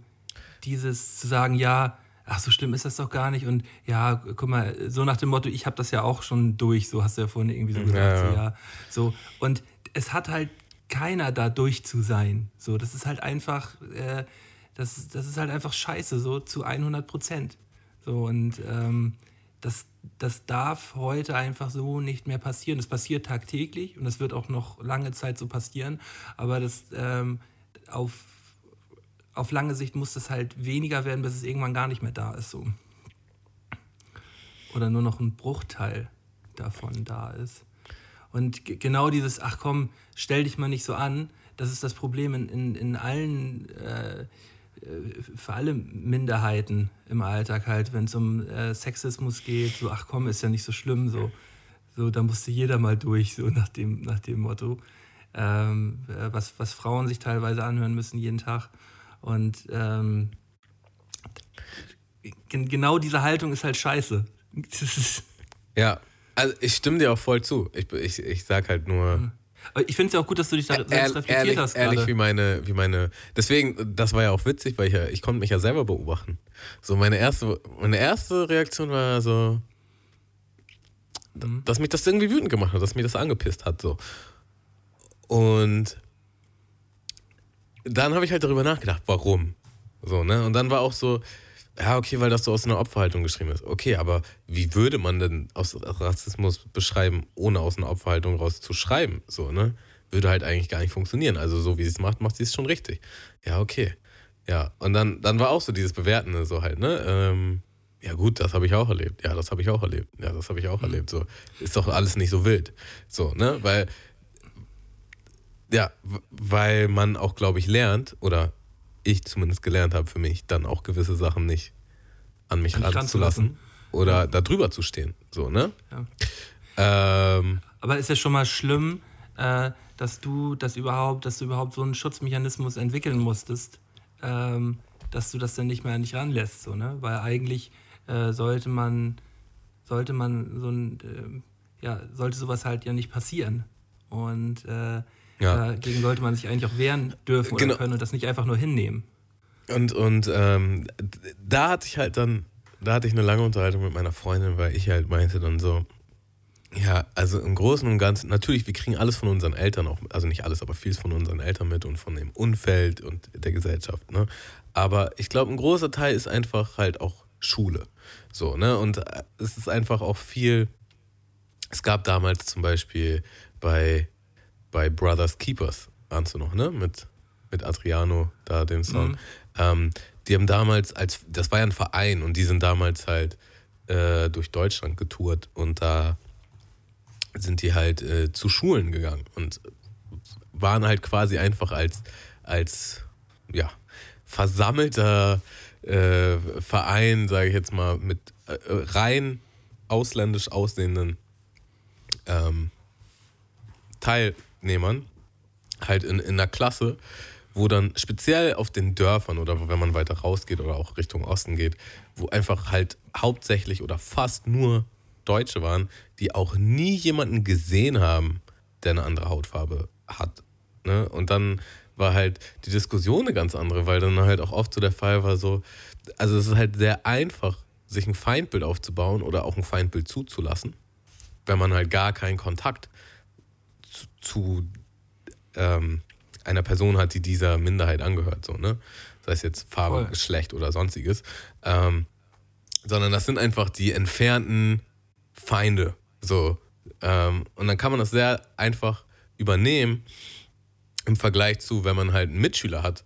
dieses zu sagen, ja, ach so schlimm ist das doch gar nicht und ja, guck mal, so nach dem Motto, ich habe das ja auch schon durch, so hast du ja vorhin irgendwie so gesagt, ja, ja. so, ja, so. Und es hat halt keiner da durch zu sein, so, das ist halt einfach, äh, das, das ist halt einfach scheiße, so zu 100 Prozent, so und ähm, das, das darf heute einfach so nicht mehr passieren. Das passiert tagtäglich und das wird auch noch lange Zeit so passieren. Aber das ähm, auf, auf lange Sicht muss das halt weniger werden, bis es irgendwann gar nicht mehr da ist. So. Oder nur noch ein Bruchteil davon da ist. Und genau dieses, ach komm, stell dich mal nicht so an, das ist das Problem in, in, in allen äh, für alle Minderheiten im Alltag halt, wenn es um äh, Sexismus geht, so, ach komm, ist ja nicht so schlimm, so, so da musste jeder mal durch, so nach dem, nach dem Motto, ähm, äh, was, was Frauen sich teilweise anhören müssen jeden Tag. Und ähm, genau diese Haltung ist halt scheiße. [LAUGHS] ja, also ich stimme dir auch voll zu. Ich, ich, ich sag halt nur. Mhm ich finde es ja auch gut, dass du dich da selbst reflektiert ehrlich, hast. Ehrlich, wie meine, wie meine. Deswegen, das war ja auch witzig, weil ich ja, ich konnte mich ja selber beobachten. So, meine erste, meine erste Reaktion war so, mhm. dass mich das irgendwie wütend gemacht hat, dass mich das angepisst hat. So. Und dann habe ich halt darüber nachgedacht, warum. So, ne? Und dann war auch so, ja, okay, weil das so aus einer Opferhaltung geschrieben ist. Okay, aber wie würde man denn aus Rassismus beschreiben, ohne aus einer Opferhaltung raus zu schreiben? So, ne? Würde halt eigentlich gar nicht funktionieren. Also, so wie sie es macht, macht sie es schon richtig. Ja, okay. Ja, und dann, dann war auch so dieses Bewertende, so halt, ne? Ähm, Ja, gut, das habe ich auch erlebt. Ja, das habe ich auch erlebt. Ja, das habe ich auch mhm. erlebt. So, ist doch alles nicht so wild. So, ne? Weil, ja, weil man auch, glaube ich, lernt, oder ich zumindest gelernt habe für mich, dann auch gewisse Sachen nicht an mich ranzulassen oder ja. da drüber zu stehen. So, ne? Ja. Ähm, Aber ist ja schon mal schlimm, äh, dass du das überhaupt, dass du überhaupt so einen Schutzmechanismus entwickeln musstest, ähm, dass du das dann nicht mehr nicht ranlässt, so, ne? Weil eigentlich äh, sollte man, sollte man so ein, äh, ja, sollte sowas halt ja nicht passieren. Und äh, ja. dagegen sollte man sich eigentlich auch wehren dürfen genau. oder können und das nicht einfach nur hinnehmen. Und, und ähm, da hatte ich halt dann, da hatte ich eine lange Unterhaltung mit meiner Freundin, weil ich halt meinte dann so, ja, also im Großen und Ganzen, natürlich, wir kriegen alles von unseren Eltern auch, also nicht alles, aber vieles von unseren Eltern mit und von dem Umfeld und der Gesellschaft, ne? Aber ich glaube, ein großer Teil ist einfach halt auch Schule. So, ne? Und äh, es ist einfach auch viel. Es gab damals zum Beispiel bei, bei Brothers Keepers, ahnst du noch, ne? Mit, mit Adriano, da dem Song. Mhm. Ähm, die haben damals, als das war ja ein Verein und die sind damals halt äh, durch Deutschland getourt und da sind die halt äh, zu Schulen gegangen und waren halt quasi einfach als, als ja, versammelter äh, Verein, sage ich jetzt mal, mit äh, rein ausländisch aussehenden ähm, Teilnehmern halt in, in einer Klasse, wo dann speziell auf den Dörfern oder wenn man weiter rausgeht oder auch Richtung Osten geht, wo einfach halt hauptsächlich oder fast nur Deutsche waren, die auch nie jemanden gesehen haben, der eine andere Hautfarbe hat. Ne? Und dann war halt die Diskussion eine ganz andere, weil dann halt auch oft so der Fall war, so, also es ist halt sehr einfach, sich ein Feindbild aufzubauen oder auch ein Feindbild zuzulassen, wenn man halt gar keinen Kontakt zu, zu ähm, einer Person hat, die dieser Minderheit angehört, so, ne? Sei es jetzt Farbe, Voll. Geschlecht oder sonstiges. Ähm, sondern das sind einfach die entfernten Feinde. So. Ähm, und dann kann man das sehr einfach übernehmen im Vergleich zu, wenn man halt einen Mitschüler hat,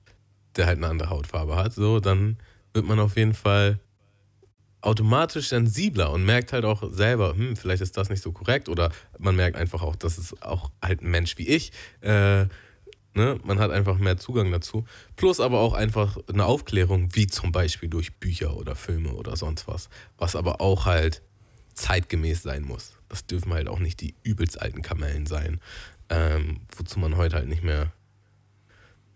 der halt eine andere Hautfarbe hat, so, dann wird man auf jeden Fall automatisch sensibler und merkt halt auch selber, hm, vielleicht ist das nicht so korrekt oder man merkt einfach auch, dass es auch halt ein Mensch wie ich, äh, ne, man hat einfach mehr Zugang dazu. Plus aber auch einfach eine Aufklärung, wie zum Beispiel durch Bücher oder Filme oder sonst was, was aber auch halt zeitgemäß sein muss. Das dürfen halt auch nicht die übelst alten Kamellen sein, ähm, wozu man heute halt nicht mehr,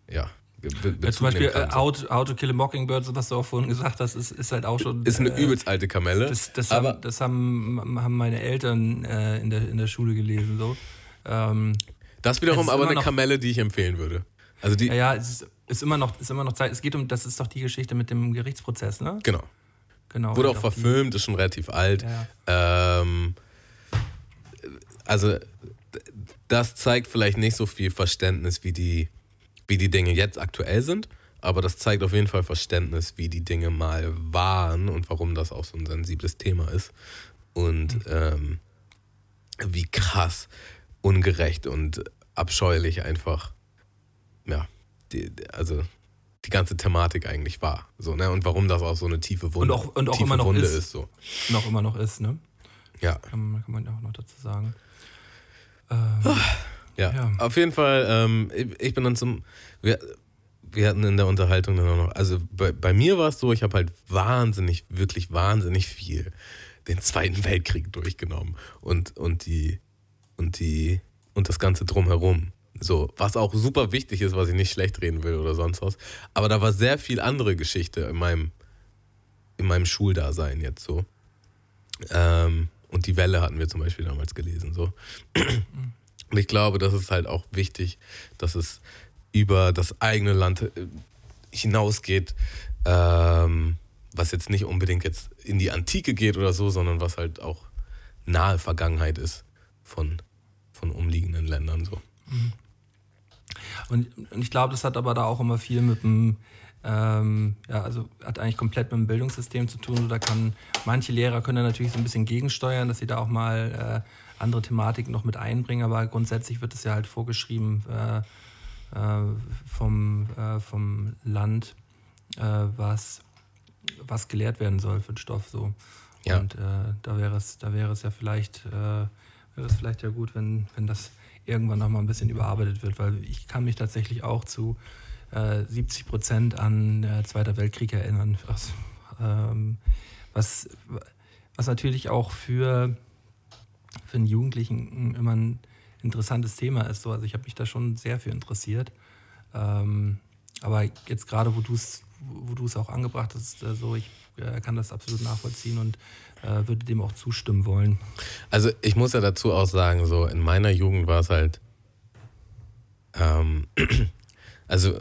ja, ja, zum Beispiel äh, How, How, to Kill a Mockingbird, was du auch vorhin gesagt hast, ist, ist halt auch schon. Ist eine äh, übelst alte Kamelle. Das, das, haben, das haben, haben meine Eltern äh, in, der, in der Schule gelesen. So. Ähm, das wiederum aber eine noch, Kamelle, die ich empfehlen würde. Also die ja, ja, es ist, ist, immer noch, ist immer noch Zeit. Es geht um, das ist doch die Geschichte mit dem Gerichtsprozess, ne? Genau. genau Wurde auch verfilmt, die, ist schon relativ alt. Ja. Ähm, also das zeigt vielleicht nicht so viel Verständnis wie die wie die Dinge jetzt aktuell sind, aber das zeigt auf jeden Fall Verständnis, wie die Dinge mal waren und warum das auch so ein sensibles Thema ist. Und mhm. ähm, wie krass ungerecht und abscheulich einfach, ja, die, also die ganze Thematik eigentlich war. So, ne? Und warum das auch so eine tiefe Wunde, und auch, und auch immer noch Wunde ist. ist. so. Noch immer noch ist, ne? Ja. Kann, kann man auch noch dazu sagen. [SIGHS] Ähm, ja. ja. auf jeden Fall, ähm, ich bin dann zum. Wir, wir hatten in der Unterhaltung dann auch noch, also bei, bei mir war es so, ich habe halt wahnsinnig, wirklich wahnsinnig viel den Zweiten Weltkrieg durchgenommen und, und die und die und das Ganze drumherum. So, was auch super wichtig ist, was ich nicht schlecht reden will oder sonst was. Aber da war sehr viel andere Geschichte in meinem, in meinem Schuldasein jetzt so. Ähm, und die Welle hatten wir zum Beispiel damals gelesen. So. Und ich glaube, das ist halt auch wichtig, dass es über das eigene Land äh, hinausgeht, ähm, was jetzt nicht unbedingt jetzt in die Antike geht oder so, sondern was halt auch nahe Vergangenheit ist von, von umliegenden Ländern so. Mhm. Und, und ich glaube, das hat aber da auch immer viel mit dem, ähm, ja, also hat eigentlich komplett mit dem Bildungssystem zu tun. Da kann manche Lehrer können da natürlich so ein bisschen gegensteuern, dass sie da auch mal äh, andere Thematiken noch mit einbringen, aber grundsätzlich wird es ja halt vorgeschrieben äh, äh, vom, äh, vom Land, äh, was, was gelehrt werden soll für den Stoff so. Ja. Und äh, da wäre es, da wäre es ja vielleicht, äh, wäre es vielleicht ja gut, wenn, wenn das irgendwann nochmal ein bisschen überarbeitet wird, weil ich kann mich tatsächlich auch zu äh, 70 Prozent an äh, Zweiter Weltkrieg erinnern. Was, ähm, was, was natürlich auch für, für einen Jugendlichen immer ein interessantes Thema ist. So. Also ich habe mich da schon sehr für interessiert. Ähm, aber jetzt gerade, wo du es wo du es auch angebracht hast, äh, so ich äh, kann das absolut nachvollziehen und äh, würde dem auch zustimmen wollen. Also ich muss ja dazu auch sagen, so in meiner Jugend war es halt, ähm, [CLEARS THROAT] also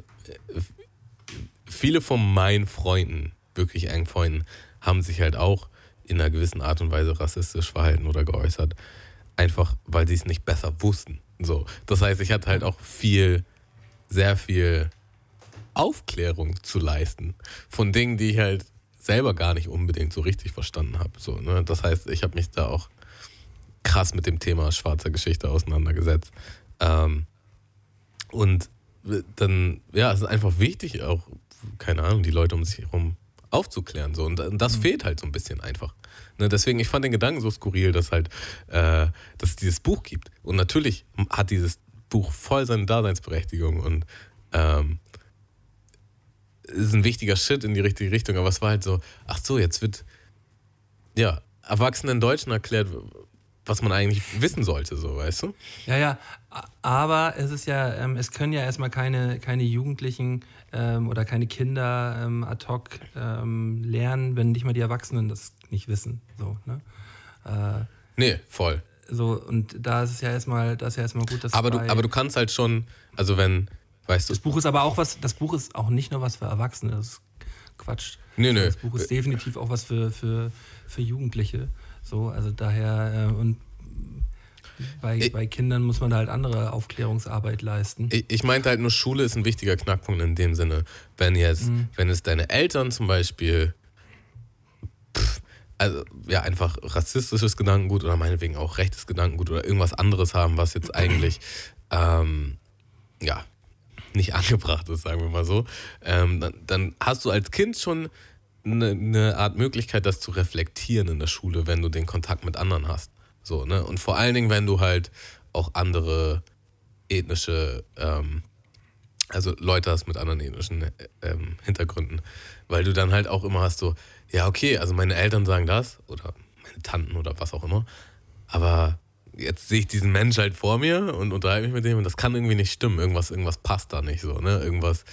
viele von meinen Freunden, wirklich engen Freunden, haben sich halt auch in einer gewissen Art und Weise rassistisch verhalten oder geäußert, einfach weil sie es nicht besser wussten. So, das heißt, ich hatte halt auch viel, sehr viel Aufklärung zu leisten von Dingen, die ich halt selber gar nicht unbedingt so richtig verstanden habe. So, ne? Das heißt, ich habe mich da auch krass mit dem Thema schwarzer Geschichte auseinandergesetzt. Ähm, und dann, ja, es ist einfach wichtig, auch, keine Ahnung, die Leute um sich herum aufzuklären. So. Und das mhm. fehlt halt so ein bisschen einfach. Ne, deswegen, ich fand den Gedanken so skurril, dass halt, äh, dass es dieses Buch gibt. Und natürlich hat dieses Buch voll seine Daseinsberechtigung und ähm, ist ein wichtiger Schritt in die richtige Richtung, aber es war halt so, ach so, jetzt wird ja erwachsenen Deutschen erklärt, was man eigentlich wissen sollte, so, weißt du? Ja, ja, aber es ist ja, ähm, es können ja erstmal keine, keine Jugendlichen ähm, oder keine Kinder ähm, ad hoc ähm, lernen, wenn nicht mal die Erwachsenen das nicht wissen, so, ne? Äh, nee, voll. So, und da ist es ja erstmal, da ist ja erstmal gut, dass aber du, aber du kannst halt schon, also wenn, Weißt du? Das Buch ist aber auch was, das Buch ist auch nicht nur was für Erwachsene, das ist Quatsch. Nee, nee. Das Buch ist definitiv auch was für, für, für Jugendliche. So, also daher, äh, und bei, ich, bei Kindern muss man da halt andere Aufklärungsarbeit leisten. Ich, ich meinte halt nur, Schule ist ein wichtiger Knackpunkt in dem Sinne, wenn jetzt, mhm. wenn es deine Eltern zum Beispiel pff, also ja, einfach rassistisches Gedankengut oder meinetwegen auch rechtes Gedankengut oder irgendwas anderes haben, was jetzt eigentlich ähm, ja, nicht [LAUGHS] angebracht ist, sagen wir mal so, ähm, dann, dann, hast du als Kind schon eine, eine, Art Möglichkeit, das zu reflektieren in der Schule, wenn du den Kontakt mit anderen hast. So, ne? Und vor allen Dingen, wenn du halt auch andere ethnische, ähm, also Leute hast mit anderen ethnischen ähm, Hintergründen, weil du dann halt auch immer hast so, ja, okay, also meine Eltern sagen das oder meine Tanten oder was auch immer, aber jetzt sehe ich diesen Mensch halt vor mir und unterhalte mich mit dem und das kann irgendwie nicht stimmen. Irgendwas, irgendwas passt da nicht so, ne? Irgendwas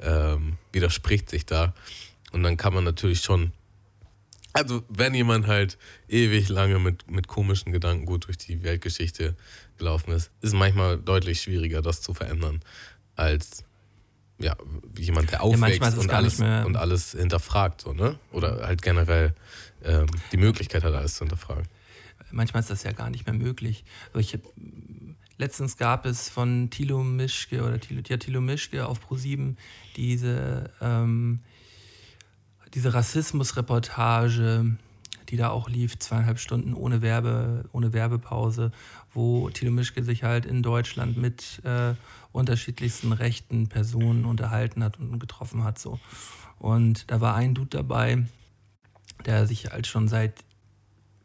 ähm, widerspricht sich da. Und dann kann man natürlich schon, also wenn jemand halt ewig lange mit, mit komischen Gedanken gut durch die Weltgeschichte gelaufen ist, ist manchmal deutlich schwieriger, das zu verändern, als ja, jemand, der aufwächst ja, und, alles, und alles hinterfragt, so, ne? Oder halt generell ähm, die Möglichkeit hat, alles zu hinterfragen manchmal ist das ja gar nicht mehr möglich. Also ich, letztens gab es von Thilo Mischke oder Thilo, ja, Thilo Mischke auf Pro7 diese, ähm, diese Rassismus-Reportage, die da auch lief, zweieinhalb Stunden ohne, Werbe, ohne Werbepause, wo Thilo Mischke sich halt in Deutschland mit äh, unterschiedlichsten rechten Personen unterhalten hat und getroffen hat. So. Und da war ein Dude dabei, der sich halt schon seit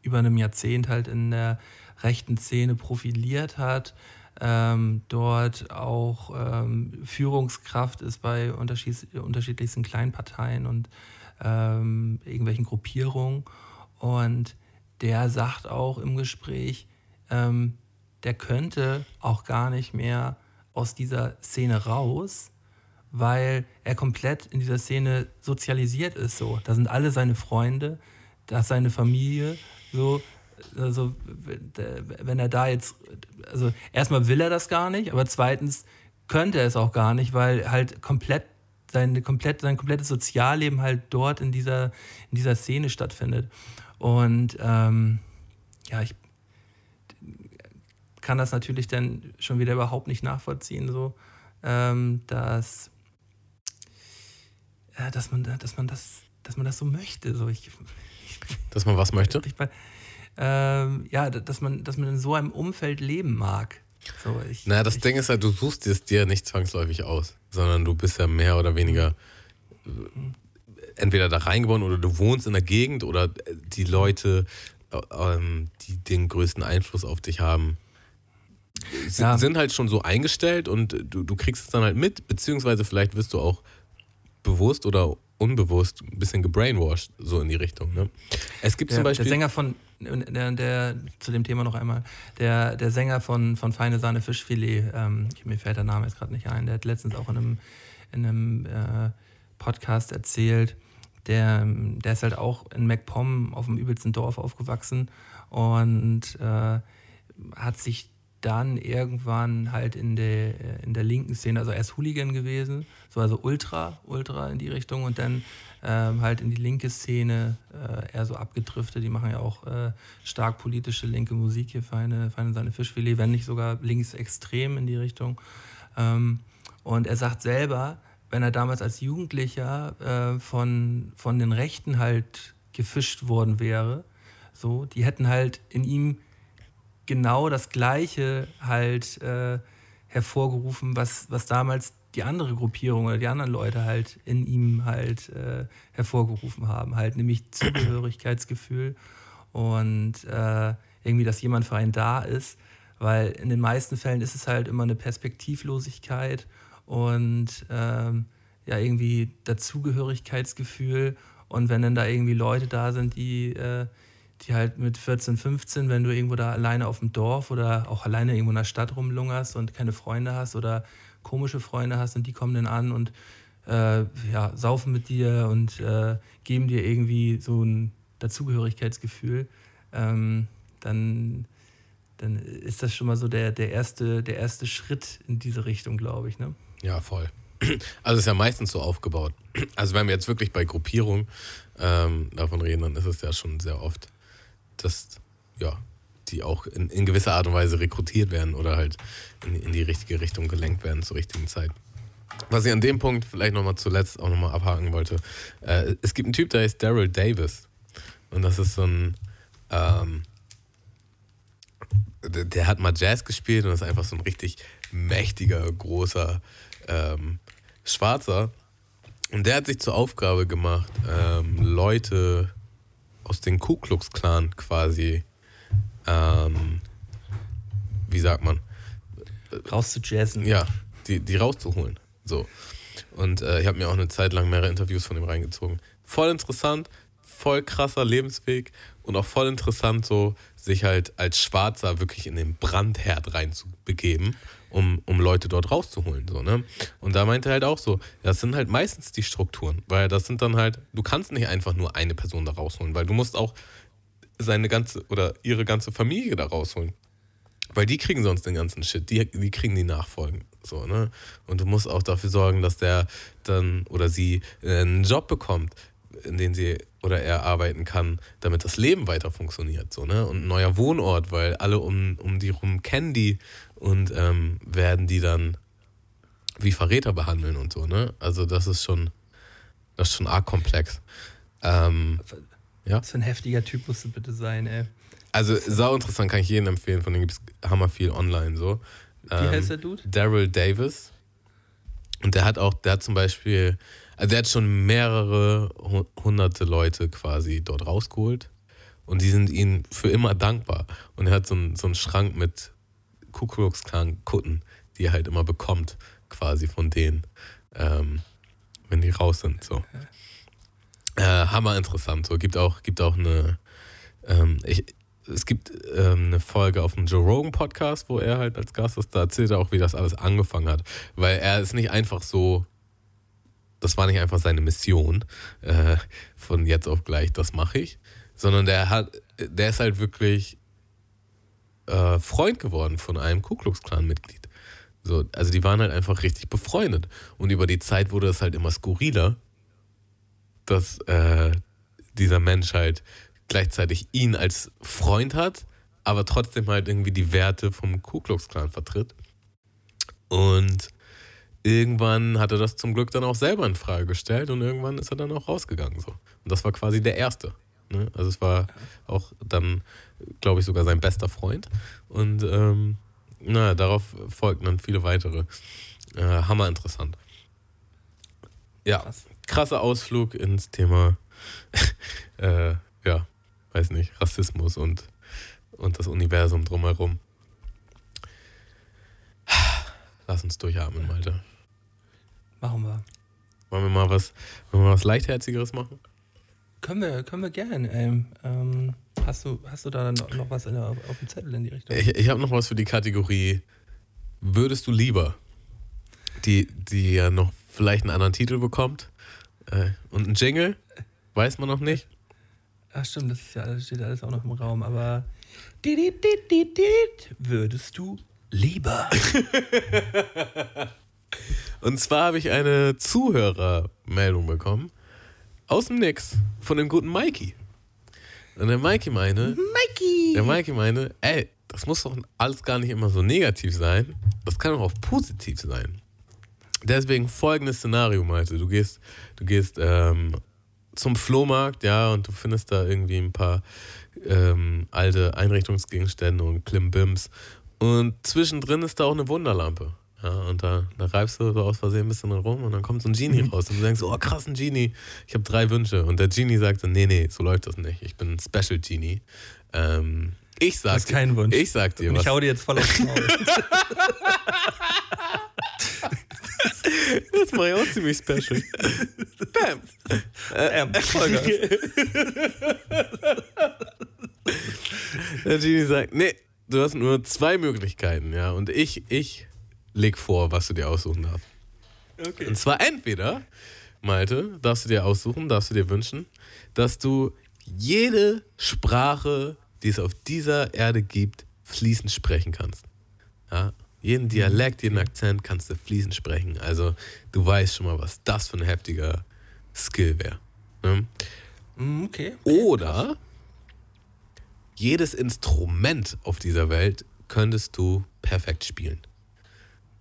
über einem Jahrzehnt halt in der rechten Szene profiliert hat, ähm, dort auch ähm, Führungskraft ist bei unterschied unterschiedlichsten Kleinparteien und ähm, irgendwelchen Gruppierungen. Und der sagt auch im Gespräch, ähm, der könnte auch gar nicht mehr aus dieser Szene raus, weil er komplett in dieser Szene sozialisiert ist. So, da sind alle seine Freunde, da ist seine Familie, so, also wenn er da jetzt, also erstmal will er das gar nicht, aber zweitens könnte er es auch gar nicht, weil halt komplett sein, komplett, sein komplettes Sozialleben halt dort in dieser, in dieser Szene stattfindet. Und ähm, ja, ich kann das natürlich dann schon wieder überhaupt nicht nachvollziehen, so, ähm, dass, äh, dass, man, dass, man das, dass man das so möchte. So, ich, dass man was möchte? Ähm, ja, dass man, dass man in so einem Umfeld leben mag. So, ich, naja, das ich, Ding ist halt, du suchst es dir nicht zwangsläufig aus, sondern du bist ja mehr oder weniger. entweder da reingeboren oder du wohnst in der Gegend oder die Leute, äh, ähm, die den größten Einfluss auf dich haben, ja. sind halt schon so eingestellt und du, du kriegst es dann halt mit, beziehungsweise vielleicht wirst du auch bewusst oder unbewusst ein bisschen gebrainwashed, so in die Richtung. Ne? Es gibt der, zum Beispiel. Der Sänger von, der, der, zu dem Thema noch einmal, der, der Sänger von, von Feine Sahne Fischfilet, ähm, mir fällt der Name jetzt gerade nicht ein, der hat letztens auch in einem, in einem äh, Podcast erzählt, der, der ist halt auch in MacPom auf dem übelsten Dorf aufgewachsen und äh, hat sich dann irgendwann halt in der, in der linken Szene, also erst Hooligan gewesen, so also Ultra, Ultra in die Richtung und dann ähm, halt in die linke Szene äh, eher so abgedriftet. Die machen ja auch äh, stark politische linke Musik hier, feine, feine seine Fischfilet, wenn nicht sogar links extrem in die Richtung. Ähm, und er sagt selber, wenn er damals als Jugendlicher äh, von, von den Rechten halt gefischt worden wäre, so, die hätten halt in ihm genau das Gleiche halt äh, hervorgerufen, was, was damals die andere Gruppierung oder die anderen Leute halt in ihm halt äh, hervorgerufen haben. Halt nämlich [CLEARS THROAT] Zugehörigkeitsgefühl und äh, irgendwie, dass jemand für einen da ist. Weil in den meisten Fällen ist es halt immer eine Perspektivlosigkeit und ähm, ja, irgendwie Dazugehörigkeitsgefühl. Und wenn dann da irgendwie Leute da sind, die äh, die halt mit 14, 15, wenn du irgendwo da alleine auf dem Dorf oder auch alleine irgendwo in der Stadt rumlungerst und keine Freunde hast oder komische Freunde hast und die kommen dann an und äh, ja, saufen mit dir und äh, geben dir irgendwie so ein Dazugehörigkeitsgefühl, ähm, dann, dann ist das schon mal so der, der, erste, der erste Schritt in diese Richtung, glaube ich. Ne? Ja, voll. Also ist ja meistens so aufgebaut. Also wenn wir jetzt wirklich bei Gruppierung ähm, davon reden, dann ist es ja schon sehr oft dass ja, die auch in, in gewisser Art und Weise rekrutiert werden oder halt in, in die richtige Richtung gelenkt werden zur richtigen Zeit. Was ich an dem Punkt vielleicht nochmal zuletzt auch nochmal abhaken wollte. Äh, es gibt einen Typ, der heißt Daryl Davis. Und das ist so ein, ähm, der, der, hat mal Jazz gespielt und ist einfach so ein richtig mächtiger, großer ähm, Schwarzer. Und der hat sich zur Aufgabe gemacht, ähm, Leute aus dem Ku Klux Klan quasi, ähm, wie sagt man? Rauszujazzen. Ja, die, die rauszuholen. So. Und äh, ich habe mir auch eine Zeit lang mehrere Interviews von ihm reingezogen. Voll interessant, voll krasser Lebensweg und auch voll interessant, so sich halt als Schwarzer wirklich in den Brandherd reinzubegeben um, um Leute dort rauszuholen. So, ne? Und da meinte er halt auch so, das sind halt meistens die Strukturen, weil das sind dann halt, du kannst nicht einfach nur eine Person da rausholen, weil du musst auch seine ganze oder ihre ganze Familie da rausholen. Weil die kriegen sonst den ganzen Shit, die, die kriegen die Nachfolgen. So, ne? Und du musst auch dafür sorgen, dass der dann oder sie einen Job bekommt, in den sie oder er arbeiten kann, damit das Leben weiter funktioniert. So, ne? Und ein neuer Wohnort, weil alle um, um die rum kennen die und ähm, werden die dann wie Verräter behandeln und so, ne? Also das ist schon, das ist schon arg komplex. Ähm, ja? Was für ein heftiger Typ musst du bitte sein, ey. Also sau interessant, kann ich jedem empfehlen, von dem gibt es hammer viel online so. Wie ähm, heißt der Dude? Daryl Davis. Und der hat auch, der hat zum Beispiel, also der hat schon mehrere hunderte Leute quasi dort rausgeholt. Und die sind ihm für immer dankbar. Und er hat so einen, so einen Schrank mit Ku Klux Kutten, die er halt immer bekommt, quasi von denen, ähm, wenn die raus sind. So. Äh, hammer interessant. So gibt auch, gibt auch eine, ähm, ich, es gibt ähm, eine Folge auf dem Joe Rogan Podcast, wo er halt als Gast ist. Da erzählt er auch, wie das alles angefangen hat, weil er ist nicht einfach so das war nicht einfach seine Mission äh, von jetzt auf gleich, das mache ich, sondern der hat, der ist halt wirklich äh, Freund geworden von einem Ku Klux Klan Mitglied. So, also die waren halt einfach richtig befreundet. Und über die Zeit wurde es halt immer skurriler, dass äh, dieser Mensch halt gleichzeitig ihn als Freund hat, aber trotzdem halt irgendwie die Werte vom Ku Klux Klan vertritt. Und irgendwann hat er das zum Glück dann auch selber in Frage gestellt und irgendwann ist er dann auch rausgegangen. So. Und das war quasi der Erste. Ne? Also es war auch dann, glaube ich, sogar sein bester Freund. Und ähm, naja, darauf folgten dann viele weitere. Äh, Hammer interessant. Ja, Krass. krasser Ausflug ins Thema, [LAUGHS] äh, ja, weiß nicht, Rassismus und, und das Universum drumherum. [SIGHS] Lass uns durchatmen, Malte. Machen wir. Wollen wir mal was, wollen wir was Leichtherzigeres machen? Können wir, können wir gern. Ähm, ähm, hast, du, hast du da noch, noch was in der, auf, auf dem Zettel in die Richtung? Ich, ich habe noch was für die Kategorie Würdest du lieber? Die, die ja noch vielleicht einen anderen Titel bekommt. Äh, und ein Jingle, weiß man noch nicht. Ach stimmt, das, ist ja, das steht alles auch noch im Raum, aber würdest du lieber? [LAUGHS] Und zwar habe ich eine Zuhörermeldung bekommen aus dem Nix von dem guten Mikey. Und der Mikey meine, Mikey! der Mikey meine, ey, das muss doch alles gar nicht immer so negativ sein. Das kann doch auch positiv sein. Deswegen folgendes Szenario, Malte. Du gehst, du gehst ähm, zum Flohmarkt, ja, und du findest da irgendwie ein paar ähm, alte Einrichtungsgegenstände und Klimbims. Und zwischendrin ist da auch eine Wunderlampe. Ja, und da, da reibst du so aus Versehen ein bisschen rum und dann kommt so ein Genie [LAUGHS] raus und du denkst, oh krass, ein Genie, ich habe drei Wünsche. Und der Genie sagt dann, nee, nee, so läuft das nicht. Ich bin ein Special Genie. Ähm, ich sag, hast keinen Wunsch. Ich sag dir Und was. ich hau dir jetzt voll aufs Maul. [LAUGHS] Das war ja auch ziemlich special. Bam. ähm, Vollgas. Der Genie sagt, nee, du hast nur zwei Möglichkeiten, ja. Und ich, ich leg vor, was du dir aussuchen darfst. Okay. Und zwar entweder, Malte, darfst du dir aussuchen, darfst du dir wünschen, dass du jede Sprache, die es auf dieser Erde gibt, fließend sprechen kannst. Ja? Jeden Dialekt, jeden Akzent kannst du fließend sprechen. Also du weißt schon mal, was das für ein heftiger Skill wäre. Ne? Mm, Okay. Oder jedes Instrument auf dieser Welt könntest du perfekt spielen.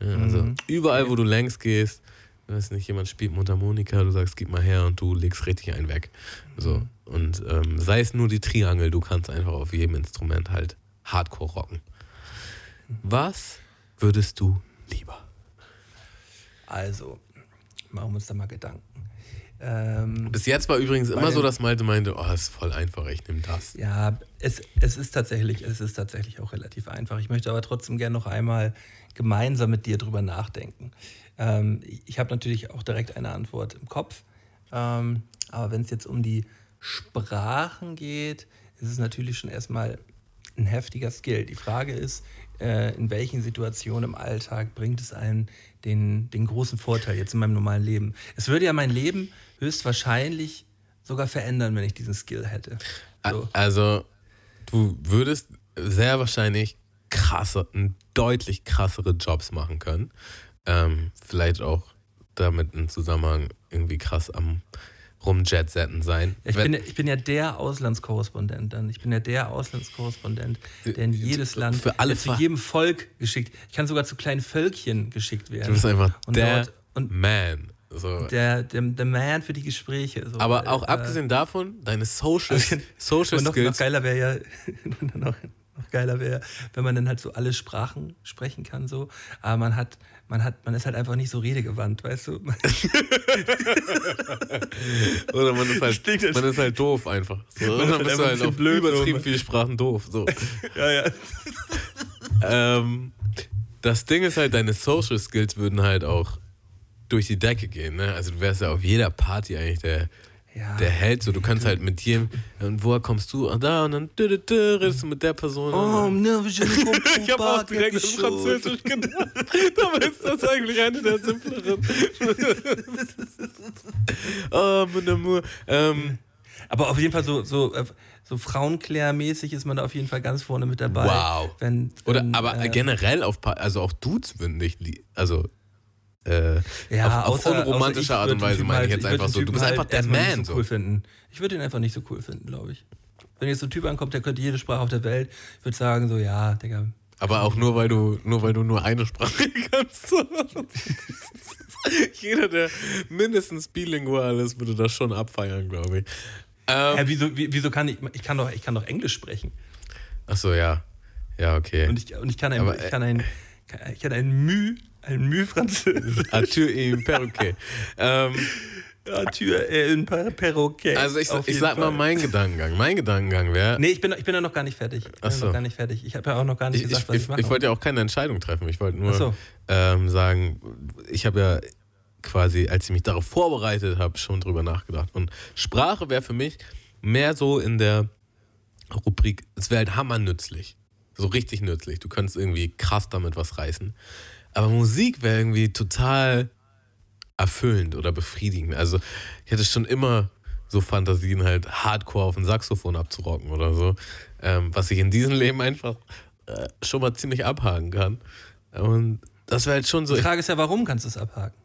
Ja, also Mhm. überall, wo du längs gehst, weiß nicht, jemand spielt Mundharmonika, du sagst, gib mal her und du legst richtig einen weg. So. Und ähm, sei es nur die Triangel, du kannst einfach auf jedem Instrument halt Hardcore rocken. Was würdest du lieber? Also, machen wir uns da mal Gedanken. Ähm, Bis jetzt war übrigens immer so, dass Malte meinte, oh, ist voll einfach, ich nehme das. ja, es, es ist tatsächlich, es ist tatsächlich auch relativ einfach. Ich möchte aber trotzdem gerne noch einmal gemeinsam mit dir drüber nachdenken. Ähm, ich habe natürlich auch direkt eine Antwort im Kopf. Ähm, aber wenn es jetzt um die Sprachen geht, ist es natürlich schon erstmal ein heftiger Skill. Die Frage ist, äh, in welchen Situationen im Alltag bringt es einen den, den großen Vorteil jetzt in meinem normalen Leben? Es würde ja mein Leben höchstwahrscheinlich sogar verändern, wenn ich diesen Skill hätte. So. Also, du würdest sehr wahrscheinlich krasser, deutlich krassere Jobs machen können. Ähm, vielleicht auch damit im Zusammenhang irgendwie krass am Rumjetsetten sein. Ich, bin, ja- ich bin ja der Auslandskorrespondent dann. Ich bin ja der Auslandskorrespondent, der in jedes Land, Für alle zu jedem Volk geschickt. Ich kann sogar zu kleinen Völkchen geschickt werden. du bist einfach und der und Man. So. der, der, der Man für die Gespräche. So, Aber auch äh, abgesehen davon, deine Social, Social [LAUGHS] und noch, noch Skills. geiler wäre ja, [LAUGHS] noch, noch geiler wäre, wenn man dann halt so alle Sprachen sprechen kann, so. Aber man hat, man hat, man ist halt einfach nicht so redegewandt, weißt du? [LAUGHS] Oder man ist halt, man ist halt doof einfach. So. Man ist halt einfach halt auf blöd, so. übertrieben viele Sprachen doof. So. [LAUGHS] ja, ja. ähm, das Ding ist halt, deine Social Skills würden halt auch durch die Decke gehen. Ne? Also du wärst ja auf jeder Party eigentlich der, Ja. der Held. So, du kannst halt mit jedem, und woher kommst du? Ah, da, und dann dü, dü, dü, redest du mit der Person. Oh, ne, [LAUGHS] ich habe pas auch direkt in. Französisch gedacht. [LAUGHS] Dabei ist das eigentlich eine der simpleren. [LAUGHS] oh, mon amour. Ähm, Aber auf jeden Fall so, so, äh, so Frauenklärt-mäßig ist man da auf jeden Fall ganz vorne mit dabei. Wow. Wenn, Oder wenn, aber äh, generell auf, also auch Dudes würden lie- also äh, ja, auf, auf außer- unromantische außer Art und Weise meine ich jetzt halt- einfach so. Du bist halt einfach der erstmal Man. So So. cool finden. Ich würde ihn einfach nicht so cool finden, glaube ich. Wenn jetzt so ein Typ ankommt, der könnte jede Sprache auf der Welt, ich würde sagen so, ja, Digga. Aber auch nur, weil du nur, weil du nur eine Sprache [LAUGHS] kannst. So. [LAUGHS] Jeder, der mindestens bilingual ist, würde das schon abfeiern, glaube ich. Ähm, Hä, wieso, wie- wieso kann ich, ich kann doch, ich kann doch Englisch sprechen. Achso, ja. Ja, okay. Und ich, und ich kann ein, Aber, äh, ich kann ein, ich kann ein Müh, ein Müh Französisch. Arthur [LAUGHS] im Perroquet. ähm, äh, in per Perroquet. Also ich, ich sag mal Fall. mein Gedankengang. Mein Gedankengang wäre, Nee, ich bin, ich bin ja noch gar nicht fertig. Ich bin so. noch gar nicht fertig. Ich habe ja auch noch gar nicht ich, gesagt, ich, was ich, ich, mache. ich wollte ja auch keine Entscheidung treffen. Ich wollte nur so. ähm, sagen, ich habe ja quasi, als ich mich darauf vorbereitet habe, schon drüber nachgedacht. Und Sprache wäre für mich mehr so in der Rubrik, es wäre halt hammernützlich. So richtig nützlich. Du könntest irgendwie krass damit was reißen. Aber Musik wäre irgendwie total erfüllend oder befriedigend. Also ich hatte schon immer so Fantasien, halt Hardcore auf dem Saxophon abzurocken oder so. Ähm, was ich in diesem Leben einfach äh, schon mal ziemlich abhaken kann. Und das wäre halt schon so. Die Frage ist ja, warum kannst du es abhaken?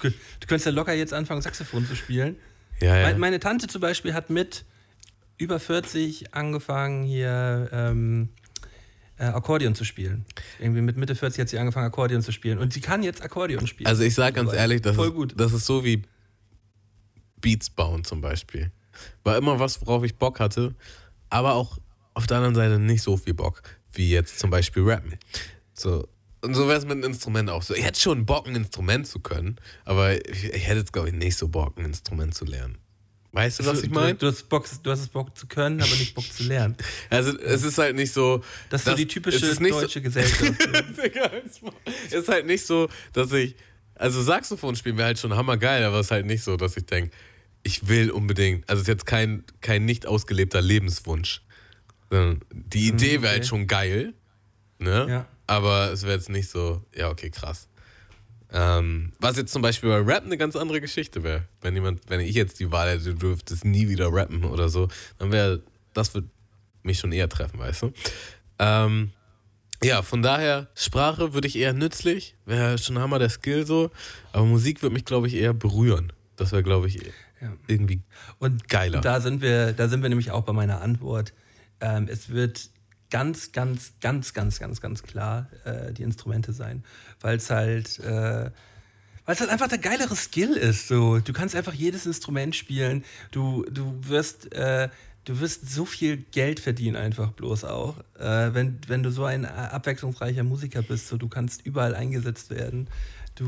du, du könntest ja locker jetzt anfangen, Saxophon zu spielen. ja, ja. Meine, meine Tante zum Beispiel hat mit über 40 angefangen, hier ähm, äh, Akkordeon zu spielen. Irgendwie mit Mitte 40 hat sie angefangen, Akkordeon zu spielen. Und sie kann jetzt Akkordeon spielen. Also ich sag ganz Soweit. ehrlich, das Voll ist, gut. das ist so wie Beats bauen zum Beispiel. War immer was, worauf ich Bock hatte, aber auch auf der anderen Seite nicht so viel Bock, wie jetzt zum Beispiel Rappen. So. Und so wäre es mit einem Instrument auch so. Ich hätte schon Bock, ein Instrument zu können, aber ich, ich hätte jetzt, glaube ich, nicht so Bock, ein Instrument zu lernen. Weißt du, was ich meine? Du, hast Bock, du hast es Bock zu können, aber nicht Bock zu lernen. [LAUGHS] Also es ist halt nicht so. Das ist so die typische ist nicht so- deutsche Gesellschaft. [LAUGHS] Digga, es ist halt nicht so, dass ich. Also Saxophon spielen wäre halt schon hammergeil, aber es ist halt nicht so, dass ich denke, ich will unbedingt. Also es ist jetzt kein, kein nicht ausgelebter Lebenswunsch. Die Idee wäre halt okay. schon geil. Ne? Ja. Aber es wäre jetzt nicht so, ja, okay, krass. Ähm, was jetzt zum Beispiel bei Rap eine ganz andere Geschichte wäre. Wenn jemand, wenn ich jetzt die Wahl hätte, du dürftest nie wieder rappen oder so, dann wäre, das wird mich schon eher treffen, weißt du? Ähm, ja, von daher, Sprache würde ich eher nützlich, wäre schon Hammer der Skill so, aber Musik würde mich, glaube ich, eher berühren. Das wäre, glaube ich, Ja. irgendwie Und Geiler. Da sind wir, da sind wir nämlich auch bei meiner Antwort. Ähm, es wird ganz, ganz, ganz, ganz, ganz, ganz klar äh, die Instrumente sein, weil es halt, äh, weil es halt einfach der geilere Skill ist. So, du kannst einfach jedes Instrument spielen. Du, du wirst, äh, du wirst so viel Geld verdienen einfach bloß auch, äh, wenn, wenn du so ein äh, abwechslungsreicher Musiker bist. So, du kannst überall eingesetzt werden. Du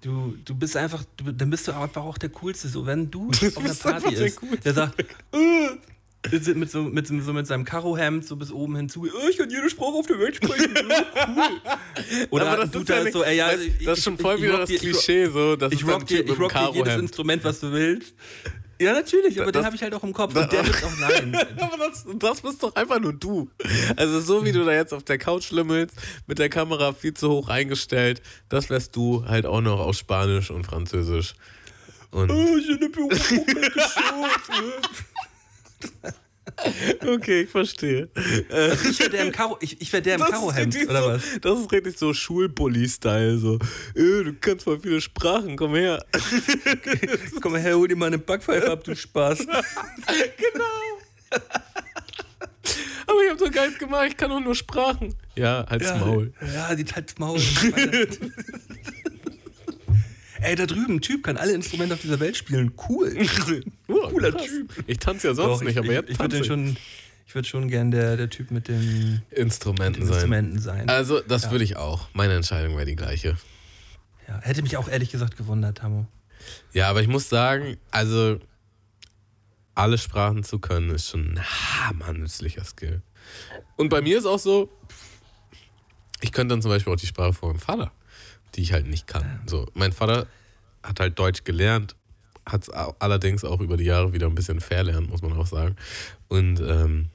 Du, du bist einfach, du, dann bist du einfach auch der Coolste. So, wenn du [LAUGHS] auf einer Party ist, der sagt, äh, [LAUGHS] mit, so, mit, so, mit seinem Karohemd so bis oben hinzu, äh, ich kann jede Sprache auf der Welt sprechen. cool. [LAUGHS] Oder Aber das du ist ja nicht- so, ey, ja, weißt, ich- das ist schon ich- voll ich wieder das dir- ich rock- Klischee, so, dass Ich rock, dir, ich rock dir jedes. Instrument, was du willst. Ja, natürlich, aber Das- den habe ich halt auch im Kopf. Und der wird auch nein. [LAUGHS] Aber das, das bist doch einfach nur du. Also so wie du da jetzt auf der Couch schlimmelst, mit der Kamera viel zu hoch eingestellt, das wärst du halt auch noch aus Spanisch und Französisch. Und Oh, pas quelque chose. [LAUGHS] okay, ich verstehe. Ich wäre der im Karo, ich, ich wär der im Das ist Karohemd, richtig oder so, was? Das ist richtig so Schulbully-Style. So, äh, du kannst voll viele Sprachen, komm her. [LAUGHS] Komm mal her, hol dir mal eine Backpfeife ab, du Spaß. [LAUGHS] genau. Aber ich hab doch Geist gemacht, ich kann doch nur Sprachen. Ja, halt's Ja, Maul. Ja, die halt's Maul. Ey, da drüben, ein Typ kann alle Instrumente auf dieser Welt spielen. Cool. [LAUGHS] Oh, Cooler krass. Typ. Ich tanze ja sonst Doch, nicht, ich, aber jetzt ich, ich würde schon, ich würde schon gern der, der Typ mit den Instrumenten sein. Instrumenten sein. Also, das würde ich auch. Meine Entscheidung wäre die gleiche. Ja, hätte mich auch ehrlich gesagt gewundert, Tamo. Ja, aber ich muss sagen, also alle Sprachen zu können, ist schon ein hammernützlicher Skill. Und bei mir ist auch so, ich könnte dann zum Beispiel auch die Sprache von meinem Vater, die ich halt nicht kann. So, mein Vater hat halt Deutsch gelernt, hat es allerdings auch über die Jahre wieder ein bisschen verlernt, muss man auch sagen. Und ähm,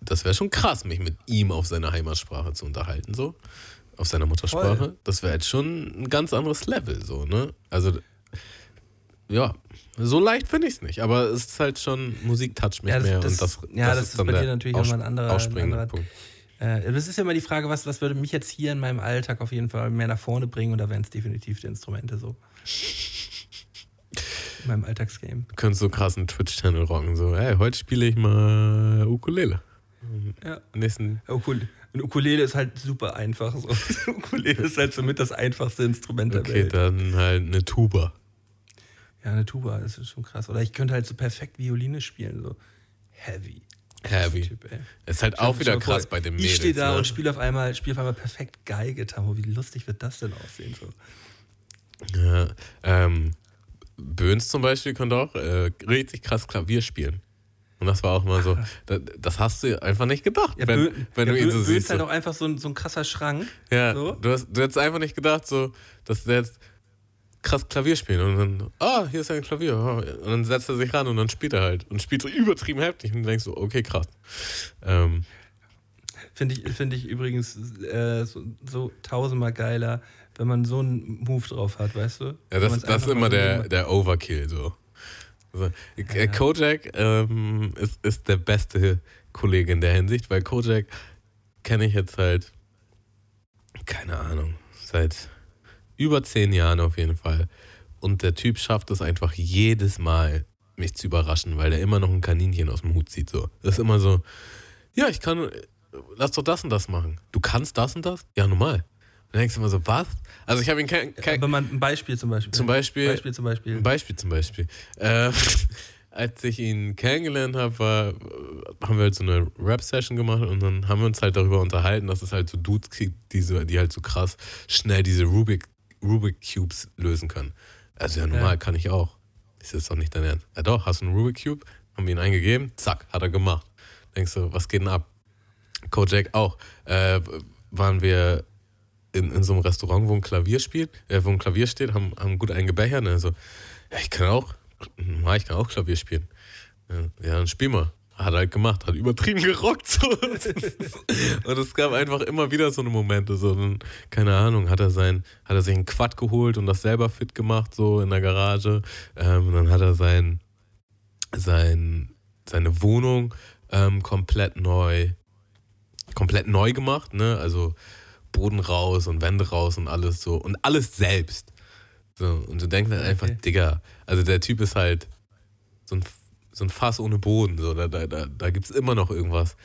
das wäre schon krass, mich mit ihm auf seiner Heimatsprache zu unterhalten, so. Auf seiner Muttersprache. Voll. Das wäre jetzt schon ein ganz anderes Level, so, ne? Also, ja, so leicht finde ich es nicht, aber es ist halt schon, Musik toucht mich Ja, das- mehr das- und das, ja, das ist bei dir natürlich nochmal ein anderer- ein anderer- Punkt. Äh, das ist ja immer die Frage, was, was würde mich jetzt hier in meinem Alltag auf jeden Fall mehr nach vorne bringen und da wären es definitiv die Instrumente so. In meinem Alltagsgame. Du könntest so krassen Twitch-Channel rocken, so, ey, heute spiele ich mal Ukulele. Ja. Nächsten, Ukul ein Ukulele ist halt super einfach. So. [LAUGHS] Ukulele ist halt somit das einfachste Instrument der okay, Welt. dann halt eine Tuba. Ja, eine Tuba, das ist schon krass. Oder ich könnte halt so perfekt Violine spielen, so heavy. Heavy. Typ. Ist halt Stell- auch wieder dir vor, krass bei den Mädels. Ich stehe da ne? und spiele auf einmal, spiele auf einmal perfekt Geige, Tamo. Wie lustig wird das denn aussehen? So. Ja, ähm, Böhns zum Beispiel konnte auch äh, richtig krass Klavier spielen. Und das war auch mal so, das, das hast du einfach nicht gedacht, Ja, wenn, Bö wenn ja, du ihn so Bö siehst. ist halt auch einfach so ein, so ein krasser Schrank. Ja, So. du, hast, du hättest einfach nicht gedacht, so, dass der jetzt krass Klavier spielt und dann, ah, hier ist ein Klavier. ah. Und dann setzt er sich ran und dann spielt er halt. Und spielt so übertrieben heftig und du denkst so, okay, krass. Ähm, Finde ich, find ich übrigens äh, so, so tausendmal geiler, wenn man so einen Move drauf hat, weißt du? ja, das, das ist immer so der, der Overkill, so. Also, Ja. Kojak ähm, ist, ist der beste Kollege in der Hinsicht, weil Kojak kenne ich jetzt halt, keine Ahnung, seit über zehn Jahren auf jeden Fall. Und der Typ schafft es einfach jedes Mal, mich zu überraschen, weil er immer noch ein Kaninchen aus dem Hut zieht. So. Das ist immer so, ja, ich kann, lass doch das und das machen. Du kannst das und das? Ja, normal. Dann denkst du immer so, was? Also ich habe ihn kein, kein, Aber man, ein Beispiel zum Beispiel. zum Beispiel, Beispiel zum Beispiel. ein Beispiel zum Beispiel. Äh, [LAUGHS] als ich ihn kennengelernt habe, war, haben wir halt so eine Rap-Session gemacht und dann haben wir uns halt darüber unterhalten, dass es halt so Dudes gibt, die, so, die halt so krass schnell diese Rubik, Rubik Cubes lösen können. Also ja, normal Ja. kann ich auch. Ist jetzt doch nicht dein Ernst. Ja doch, hast du einen Rubik Cube? Haben wir ihn eingegeben, zack, hat er gemacht. Denkst du, was geht denn ab? Kojak auch. Äh, waren wir in, in so einem Restaurant, wo ein Klavier spielt, äh, wo ein Klavier steht, haben, haben gut einen gebechert. Also, ja, ich kann auch, ja, ich kann auch Klavier spielen. Ja, ja, dann spiel mal. Hat er halt gemacht, hat übertrieben gerockt. So. [LAUGHS] Und es gab einfach immer wieder so eine Momente, so, dann, keine Ahnung, hat er sein, hat er sich einen Quad geholt und das selber fit gemacht, so in der Garage. Ähm, und dann hat er sein, sein, seine Wohnung ähm, komplett neu, komplett neu gemacht, ne? Also Boden raus und Wände raus und alles so. Und alles selbst. So, und du denkst halt einfach, Okay. Digga, also der Typ ist halt so ein, so ein Fass ohne Boden. So, da da, da, da gibt es immer noch irgendwas,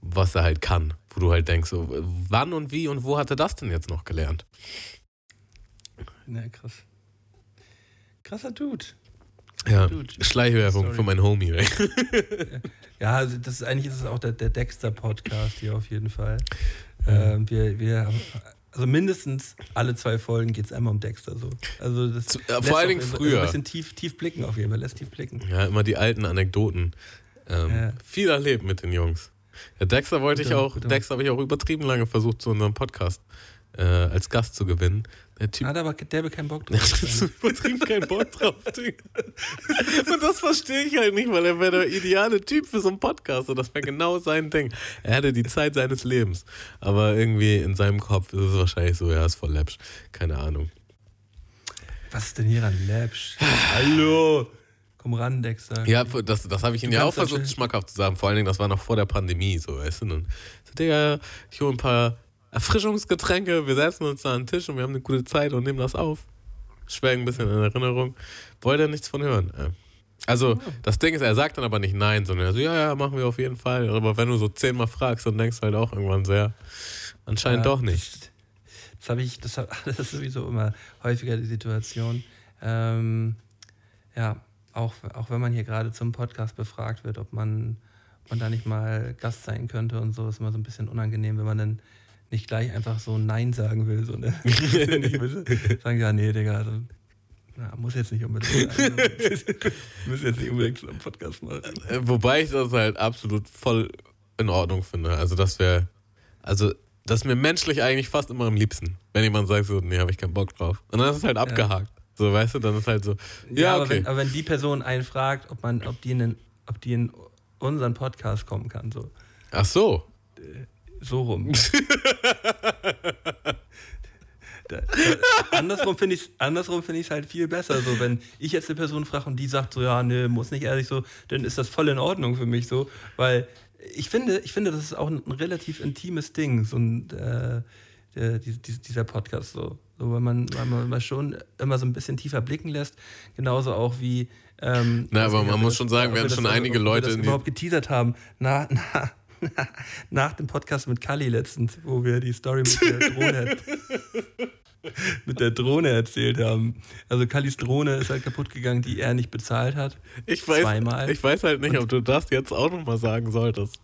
was er halt kann. Wo du halt denkst, so, wann und wie und wo hat er das denn jetzt noch gelernt? Ja, krass. Krasser Dude. Ja, Dude. Schleichwerbung Sorry. für meinen Homie. ey. [LAUGHS] Ja, also das ist, eigentlich ist es auch der, der Dexter-Podcast hier auf jeden Fall. Ähm, wir, wir haben, also mindestens alle zwei Folgen geht es einmal um Dexter so. Also das Zu- äh, vor allen Dingen früher. Ein bisschen tief, tief blicken auf jeden Fall, lässt tief blicken. Ja, immer die alten Anekdoten. Ähm, Ja. Viel erlebt mit den Jungs. Ja, Dexter wollte ich Guter- auch, Dexter habe ich auch übertrieben lange versucht, zu unserem Podcast äh, als Gast zu gewinnen. Der Typ Hat aber derbe keinen Bock [LAUGHS] der drauf. hat so übertrieben keinen Bock drauf. Digga. Und das verstehe ich halt nicht, weil er wäre der ideale Typ für so einen Podcast und das wäre genau sein Ding. Er hätte die Zeit seines Lebens. Aber irgendwie in seinem Kopf ist es wahrscheinlich so, ja, ist voll läppsch. Keine Ahnung. Was ist denn hier an Läppsch? Hallo! Komm ran, Dexter. Ja, das, das habe ich ihm ja auch versucht, schmackhaft zu sagen. Vor allen Dingen, das war noch vor der Pandemie, so, weißt du. Und so, Digga, ich hole ein paar Erfrischungsgetränke, wir setzen uns da an den Tisch und wir haben eine gute Zeit und nehmen das auf. Schwelgen ein bisschen in Erinnerung. Wollte er nichts von hören. äh. Also, das Ding ist, er sagt dann aber nicht nein, sondern er so, ja, ja, machen wir auf jeden Fall. Aber wenn du so zehnmal fragst, dann denkst du halt auch irgendwann sehr, anscheinend Ja, doch nicht. Das, das habe ich, das, hab, [LAUGHS] das ist sowieso immer häufiger die Situation. Ähm, ja, auch, auch wenn man hier gerade zum Podcast befragt wird, ob man, ob man da nicht mal Gast sein könnte und so, ist immer so ein bisschen unangenehm, wenn man dann nicht gleich einfach so Nein sagen will. So, ne? [LAUGHS] Sagen, ja, nee, Digga, also, na, muss jetzt nicht unbedingt sein. [LAUGHS] muss jetzt nicht unbedingt so einen Podcast machen. Äh, Wobei ich das halt absolut voll in Ordnung finde. Also das wäre, also das ist mir menschlich eigentlich fast immer am liebsten, wenn jemand sagt so, nee, habe ich keinen Bock drauf. Und dann ist es halt abgehakt. So, weißt du, dann ist halt so, ja, aber, okay. wenn, aber wenn die Person einen fragt, ob, man, ob, die in den, ob die in unseren Podcast kommen kann, so, Ach so. So rum. [LAUGHS] Da, da, andersrum finde ich es andersrum find halt viel besser. So, wenn ich jetzt eine Person frage und die sagt so, ja, nee, muss nicht ehrlich so, dann ist das voll in Ordnung für mich so, weil ich finde, ich finde, das ist auch ein, ein relativ intimes Ding, so ein, äh, der, die, die, dieser Podcast so. so weil, man, weil man schon immer so ein bisschen tiefer blicken lässt, genauso auch wie. Ähm, Na, aber man muss schon sagen, wir haben schon einige Leute die- überhaupt geteasert haben. Na, na, [LAUGHS] nach dem Podcast mit Kali letztens, wo wir die Story mit der Drohne, [LAUGHS] [LAUGHS] mit der Drohne erzählt haben. Also Kallis Drohne ist halt kaputt gegangen, die er nicht bezahlt hat. Ich weiß, Zweimal. ich weiß halt nicht, ob du das jetzt auch nochmal sagen solltest.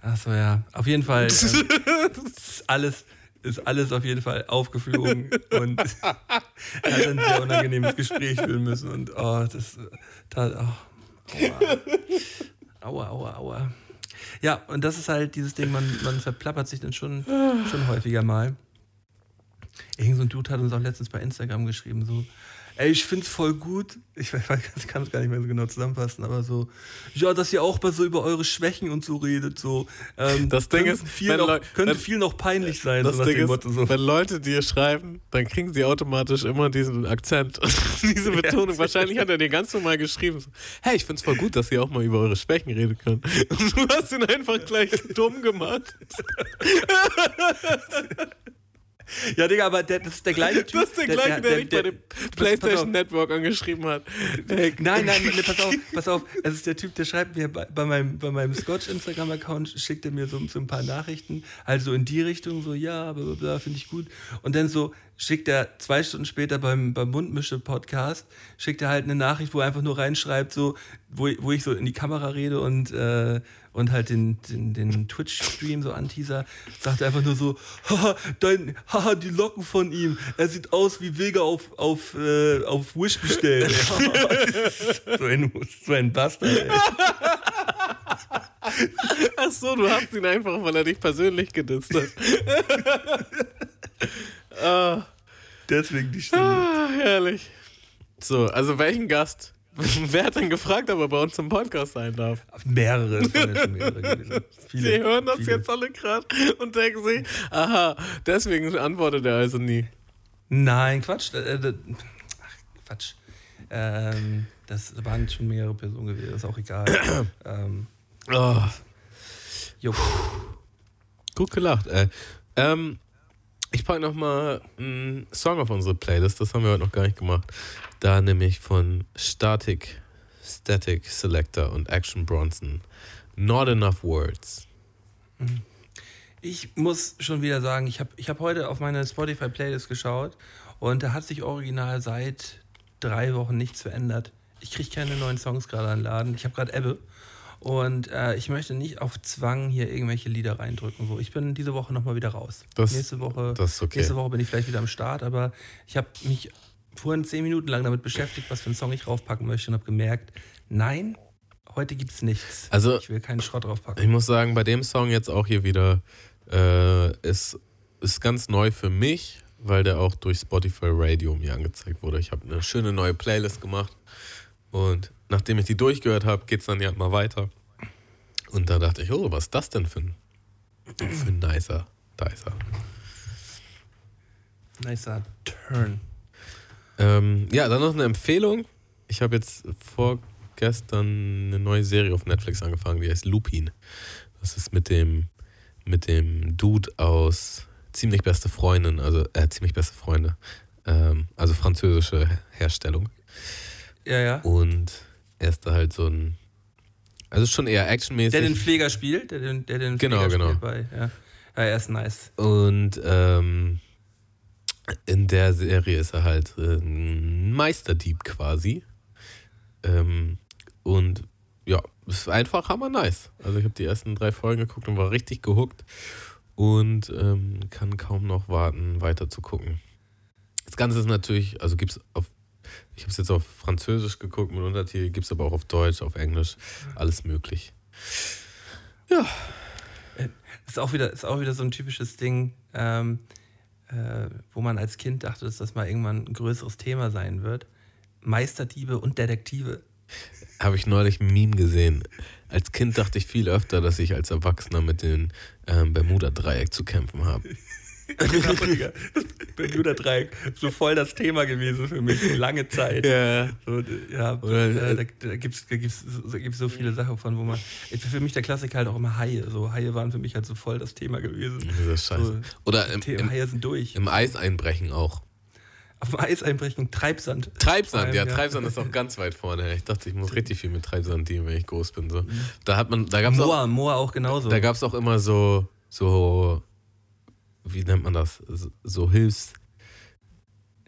Achso, ja. Auf jeden Fall. Ähm, ist alles ist alles auf jeden Fall aufgeflogen und er hat ein sehr unangenehmes Gespräch führen müssen. Und oh, das tat, oh, aua. aua, aua, aua. Ja, und das ist halt dieses Ding, man, man verplappert sich dann schon, schon häufiger mal. Irgend so ein Dude hat uns auch letztens bei Instagram geschrieben, so, ey, ich find's voll gut, ich, weiß, ich kann es gar nicht mehr so genau zusammenfassen, aber so, ja, dass ihr auch mal so über eure Schwächen und so redet, so. Ähm, Das Ding ist, viel noch, könnte viel noch peinlich sein, Das so Ding ist, Motto, so. wenn Leute dir schreiben, dann kriegen sie automatisch immer diesen Akzent und [LAUGHS] diese Betonung. Wahrscheinlich hat er dir ganz normal geschrieben, hey, ich find's voll gut, dass ihr auch mal über eure Schwächen reden könnt. Und [LAUGHS] du hast ihn einfach gleich dumm gemacht. [LAUGHS] Ja, Digga, aber der, das ist der gleiche Typ. Das ist der gleiche, der, dich bei dem pass auf. PlayStation Network angeschrieben hat. Hey, Nein, nein, nee, pass auf, [LAUGHS] pass auf. Es ist der Typ, der schreibt mir bei, bei meinem, bei meinem Scotch-Instagram-Account, schickt er mir so, so ein paar Nachrichten, also in die Richtung, so, ja, bla, bla, bla finde ich gut. Und dann so schickt er zwei Stunden später beim, beim Mundmische-Podcast, schickt er halt eine Nachricht, wo er einfach nur reinschreibt, so, wo, wo ich so in die Kamera rede und, äh, und halt den, den, den Twitch-Stream so anteaser, sagt er einfach nur so, haha, dein, haha, die Locken von ihm, er sieht aus wie Vega auf, auf, äh, auf Wish bestellt. [LAUGHS] so, ein, so ein Bastard, ey. Ach so, du hast ihn einfach, weil er dich persönlich gedisst hat. [LAUGHS] ah, Deswegen die Stimme. ah, herrlich. So, also welchen Gast? [LAUGHS] Wer hat denn gefragt, ob er bei uns im Podcast sein darf? Mehrere. Viele, Die hören das viele. jetzt alle gerade und denken sich, aha, deswegen antwortet er also nie. Nein, Quatsch. Äh, äh, ach, Quatsch. Ähm, das waren schon mehrere Personen gewesen, ist auch egal. [COUGHS] ähm, Oh, jo. gut gelacht, ey. Ähm, ich packe nochmal einen Song auf unsere Playlist, das haben wir heute noch gar nicht gemacht. Da nämlich von Static, Static Selector und Action Bronson. Not Enough Words. Ich muss schon wieder sagen, ich habe ich hab heute auf meine Spotify-Playlist geschaut und da hat sich original seit drei Wochen nichts verändert. Ich kriege keine neuen Songs gerade an den Laden. Ich habe gerade Ebbe. Und äh, ich möchte nicht auf Zwang hier irgendwelche Lieder reindrücken. So, ich bin diese Woche nochmal wieder raus. Das- nächste Woche, das okay. nächste Woche bin ich vielleicht wieder am Start, aber ich habe mich vorhin zehn Minuten lang damit beschäftigt, was für einen Song ich draufpacken möchte und habe gemerkt, nein, heute gibt es nichts. Also- ich will keinen Schrott draufpacken. Ich muss sagen, bei dem Song jetzt auch hier wieder äh, ist, ist ganz neu für mich, weil der auch durch Spotify Radio mir angezeigt wurde. Ich habe eine schöne neue Playlist gemacht und nachdem ich die durchgehört habe, geht es dann ja mal weiter. Und da dachte ich, oh, was ist das denn für ein, für ein nicer Dicer? Nicer Turn. Ähm, ja, dann noch eine Empfehlung. Ich habe jetzt vorgestern eine neue Serie auf Netflix angefangen, die heißt Lupin. Das ist mit dem, mit dem Dude aus Ziemlich beste Freundin, also äh, ziemlich beste Freunde. Ähm, also französische Herstellung. Ja, ja. Und er ist da halt so ein. Also schon eher actionmäßig. Der den Pfleger spielt, der den, der den Genau, Pfleger genau. spielt bei, ja. ja, er ist nice. Und ähm, in der Serie ist er halt äh, ein Meisterdieb quasi. Ähm, und ja, ist einfach hammer nice. Also ich habe die ersten drei Folgen geguckt und war richtig gehuckt und ähm, kann kaum noch warten, weiter zu gucken. Das Ganze ist natürlich, also gibt es auf, ich habe es jetzt auf Französisch geguckt mit Untertitel, gibt es aber auch auf Deutsch, auf Englisch, alles möglich. Ist auch wieder, ist auch wieder so ein typisches Ding, ähm, äh, wo man als Kind dachte, dass das mal irgendwann ein größeres Thema sein wird. Meisterdiebe und Detektive. Habe ich neulich ein Meme gesehen. Als Kind dachte ich viel öfter, dass ich als Erwachsener mit dem ähm, Bermuda-Dreieck zu kämpfen habe. Genau, Digga. Das Bermuda-Dreieck, so voll das Thema gewesen für mich, lange Zeit. Ja. So, ja, Oder, äh, äh, da, da gibt es da gibt's, so- da gibt's so viele Sachen von, wo man. Für mich der Klassiker halt auch immer Haie. So, Haie waren für mich halt so voll das Thema gewesen. Das ist scheiße. So, Oder im, im, Haie sind durch. im Eis einbrechen auch. Auf dem Eis einbrechen, Treibsand. Treibsand, Vor ja, allem, ja. Treibsand ist auch ganz weit vorne. Ich dachte, ich muss richtig viel mit Treibsand dienen, wenn ich groß bin. So. Da hat man, da gab's auch, Moa, Moa auch genauso. da gab's auch immer so, so, wie nennt man das? So, Hilfs,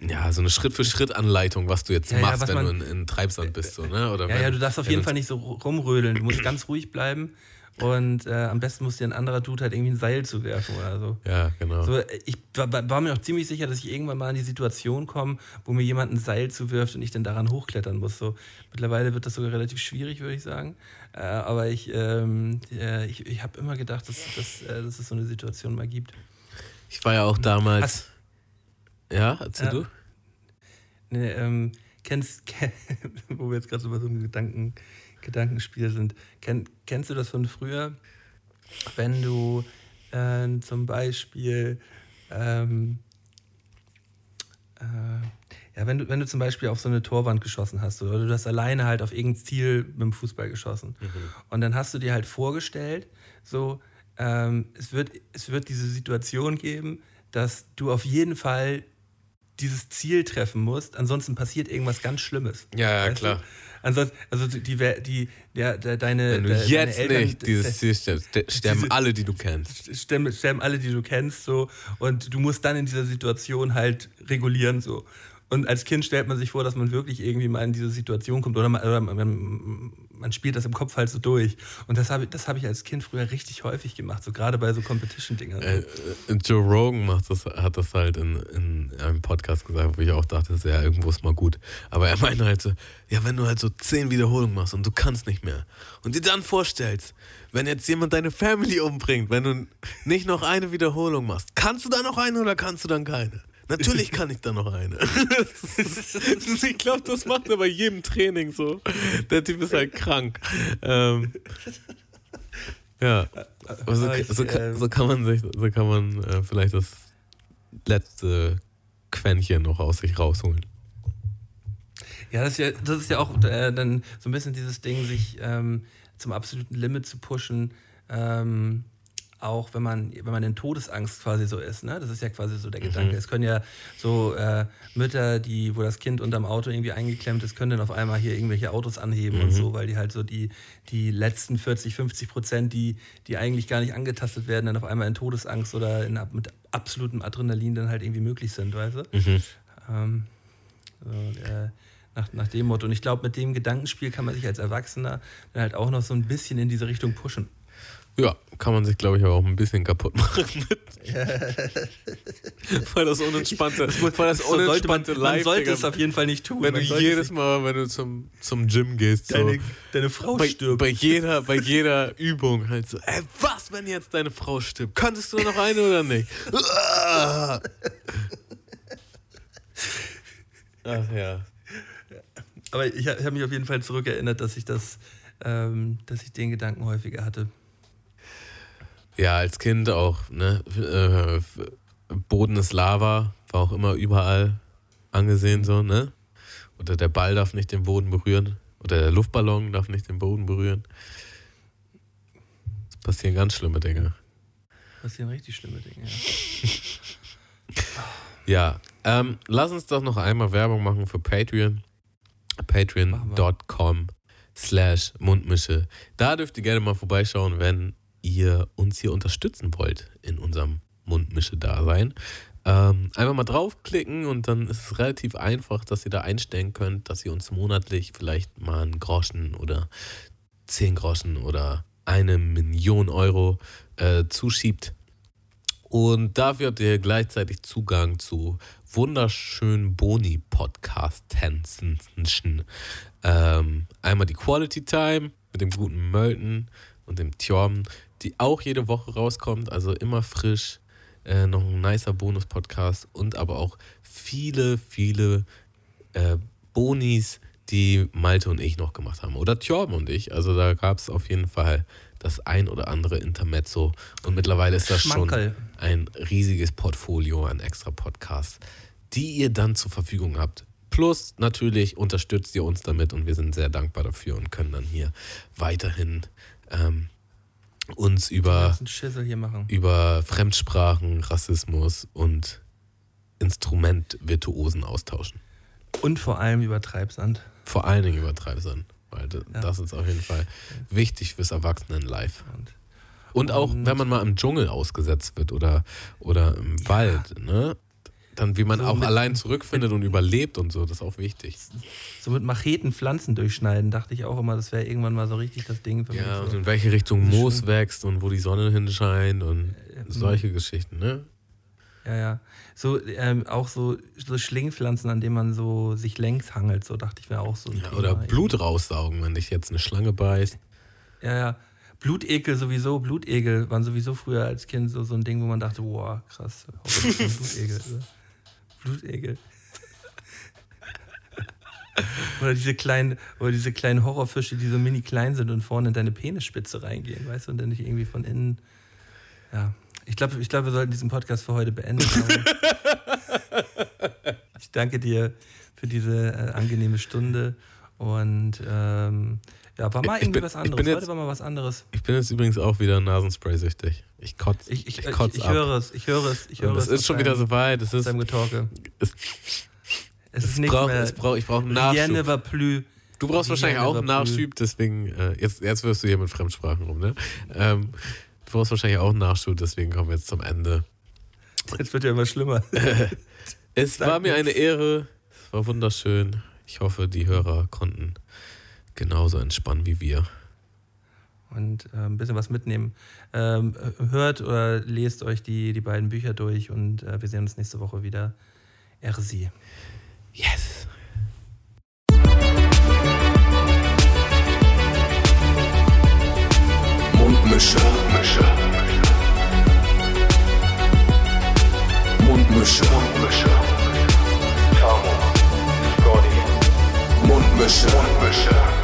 ja, so eine Schritt-für-Schritt-Anleitung, was du jetzt Ja, ja, machst, was wenn man- du in, in Treibsand bist, so, ne? Oder ja, wenn, ja, du darfst auf jeden Fall nicht so rumrödeln. Du musst [CLEARS THROAT] ganz ruhig bleiben Und äh, am besten muss dir ein anderer Dude halt irgendwie ein Seil zuwerfen oder so. Ja, genau. So, ich war, war, mir auch ziemlich sicher, dass ich irgendwann mal in die Situation komme, wo mir jemand ein Seil zuwirft und ich dann daran hochklettern muss. So, mittlerweile wird das sogar relativ schwierig, würde ich sagen. Äh, aber ich, ähm, äh, ich, ich habe immer gedacht, dass, dass, äh, dass es so eine Situation mal gibt. Ich war ja auch damals. Hast, ja, erzähl du? Nee, ähm, kennst, kenn, [LAUGHS] wo wir jetzt gerade so bei so einem Gedanken, Gedankenspiel sind, kenn, kennst du das von früher, wenn du äh, zum Beispiel ähm, äh, ja, wenn du, wenn du zum Beispiel auf so eine Torwand geschossen hast oder du hast alleine halt auf irgendein Ziel mit dem Fußball geschossen mhm. und dann hast du dir halt vorgestellt, so, ähm, es, wird, es wird diese Situation geben, dass du auf jeden Fall dieses Ziel treffen musst, ansonsten passiert irgendwas ganz Schlimmes. Ja, ja klar. Du? Ansonsten, also die, die, ja, deine. Wenn du de, jetzt Eltern, nicht dieses Ziel stellst, sterben diese, alle, die du kennst. Sterben, sterben alle, die du kennst, so. Und du musst dann in dieser Situation halt regulieren, so. Und als Kind stellt man sich vor, dass man wirklich irgendwie mal in diese Situation kommt oder man, oder man, man spielt das im Kopf halt so durch. Und das habe das hab ich als Kind früher richtig häufig gemacht, so gerade bei so Competition-Dingern. Äh, äh, Joe Rogan macht das, hat das halt in, in einem Podcast gesagt, wo ich auch dachte, ja, irgendwo ist mal gut. Aber er meinte halt so, ja, wenn du halt so zehn Wiederholungen machst und du kannst nicht mehr und dir dann vorstellst, wenn jetzt jemand deine Family umbringt, wenn du nicht noch eine Wiederholung machst, kannst du da noch eine oder kannst du dann keine? Natürlich kann ich da noch eine. [LAUGHS] ich glaube, das macht er bei jedem Training so. Der Typ ist halt krank. Ähm, ja. So, so, so, kann man sich, so kann man äh, vielleicht das letzte Quäntchen noch aus sich rausholen. Ja, das ist ja, das ist ja auch äh, dann so ein bisschen dieses Ding, sich ähm, zum absoluten Limit zu pushen. Ähm, auch wenn man, wenn man in Todesangst quasi so ist. Ne? Das ist ja quasi so der mhm. Gedanke. Es können ja so äh, Mütter, die, wo das Kind unterm Auto irgendwie eingeklemmt ist, können dann auf einmal hier irgendwelche Autos anheben mhm. und so, weil die halt so die, die letzten 40, 50 Prozent, die, die eigentlich gar nicht angetastet werden, dann auf einmal in Todesangst oder in, mit absolutem Adrenalin dann halt irgendwie möglich sind, weißt du? Mhm. Ähm, so, äh, nach, nach dem Motto. Und ich glaube, mit dem Gedankenspiel kann man sich als Erwachsener dann halt auch noch so ein bisschen in diese Richtung pushen. Ja, kann man sich, glaube ich, auch ein bisschen kaputt machen mit. [LAUGHS] voll das unentspannte, voll das unentspannte man, man, man sollte es auf jeden Fall nicht tun. Wenn du jedes Mal, wenn du zum, zum Gym gehst, deine, so, deine Frau bei, stirbt. Bei jeder, bei [LAUGHS] jeder Übung halt so, ey, was, wenn jetzt deine Frau stirbt? Könntest du noch eine oder nicht? [LAUGHS] Ach ja. Aber ich, ich habe mich auf jeden Fall zurückerinnert, dass ich das, ähm, dass ich den Gedanken häufiger hatte. Ja, als Kind auch, ne? Äh, Boden ist Lava, war auch immer überall angesehen so, ne? Oder der Ball darf nicht den Boden berühren. Oder der Luftballon darf nicht den Boden berühren. Es passieren ganz schlimme Dinge. Passieren richtig schlimme Dinge, ja. [LAUGHS] ja, ähm, lass uns doch noch einmal Werbung machen für Patreon. Patreon.com slash Mundmische. Da dürft ihr gerne mal vorbeischauen, wenn ihr uns hier unterstützen wollt in unserem Mundmische-Dasein. Ähm, einfach mal draufklicken und dann ist es relativ einfach, dass ihr da einstellen könnt, dass ihr uns monatlich vielleicht mal einen Groschen oder zehn Groschen oder eine Million Euro äh, zuschiebt. Und dafür habt ihr gleichzeitig Zugang zu wunderschönen Boni-Podcast-Tänzen. Ähm, einmal die Quality Time mit dem guten Mölten und dem Tjorm die auch jede Woche rauskommt, also immer frisch. Äh, noch ein nicer Bonus-Podcast und aber auch viele, viele äh, Bonis, die Malte und ich noch gemacht haben. Oder Tjorben und ich. Also da gab es auf jeden Fall das ein oder andere Intermezzo. Und mittlerweile ist das schon ein riesiges Portfolio an extra Podcasts, die ihr dann zur Verfügung habt. Plus natürlich unterstützt ihr uns damit und wir sind sehr dankbar dafür und können dann hier weiterhin ähm, uns über, über Fremdsprachen, Rassismus und Instrumentvirtuosen austauschen. Und vor allem über Treibsand. Vor allen Dingen über Treibsand, weil ja. das ist auf jeden Fall wichtig fürs Erwachsenen-Life. Und, und, auch, wenn man mal im Dschungel ausgesetzt wird oder, oder im ja. Wald, ne? Dann wie man So auch mit- allein zurückfindet und überlebt und so, das ist auch wichtig. So mit Macheten Pflanzen durchschneiden, dachte ich auch immer, das wäre irgendwann mal so richtig das Ding für Ja, mich. und So. in welche Richtung Moos wächst und wo die Sonne hinscheint und solche Geschichten, ne? Ja, ja. So, ähm, auch so, so Schlingpflanzen, an denen man so sich längs hangelt, so dachte ich mir auch so. ein Ja, oder irgendwie. Blut raussaugen, wenn dich jetzt eine Schlange beißt. Ja, ja. Blutegel sowieso, Blutegel waren sowieso früher als Kind so, so ein Ding, wo man dachte, wow, krass, Blutegel. [LAUGHS] Blutegel. oder diese kleinen, oder diese kleinen Horrorfische, die so mini klein sind und vorne in deine Penisspitze reingehen, weißt du, und dann nicht irgendwie von innen. Ja. Ich glaube, ich glaub, wir sollten diesen Podcast für heute beenden. ich danke dir für diese äh, angenehme Stunde. Und ähm, ja, war mal Ich irgendwie bin- was ich anderes. bin Heute jetzt- war mal was anderes. Ich bin jetzt übrigens auch wieder Nasenspray-süchtig. Ich kotze Ich, ich, ich, ich, kotz ich ab. höre es, ich höre es, ich höre es es. ist schon wieder so weit. Es ist, Seinem Getalke. es, Es ist es nicht braucht, mehr. es braucht, ich brauche einen ne Nachschub. Du brauchst wahrscheinlich auch ne einen. Nachschub, deswegen, äh, jetzt, jetzt wirst du hier mit Fremdsprachen rum, ne? Ähm, du brauchst wahrscheinlich auch einen Nachschub, deswegen kommen wir jetzt zum Ende. [LAUGHS] Jetzt wird ja immer schlimmer. [LAUGHS] Es war mir eine. Ehre, es war wunderschön. Ich hoffe, die Hörer konnten genauso entspannen wie wir. Und äh, ein bisschen was mitnehmen. Ähm, äh, hört oder lest euch die, die beiden Bücher durch und äh, wir sehen uns nächste Woche wieder. Ersi. Yes! Mundmische. Mische. Mundmische. Mundmische. Tamo. Scotty. Mundmische. Mundmische.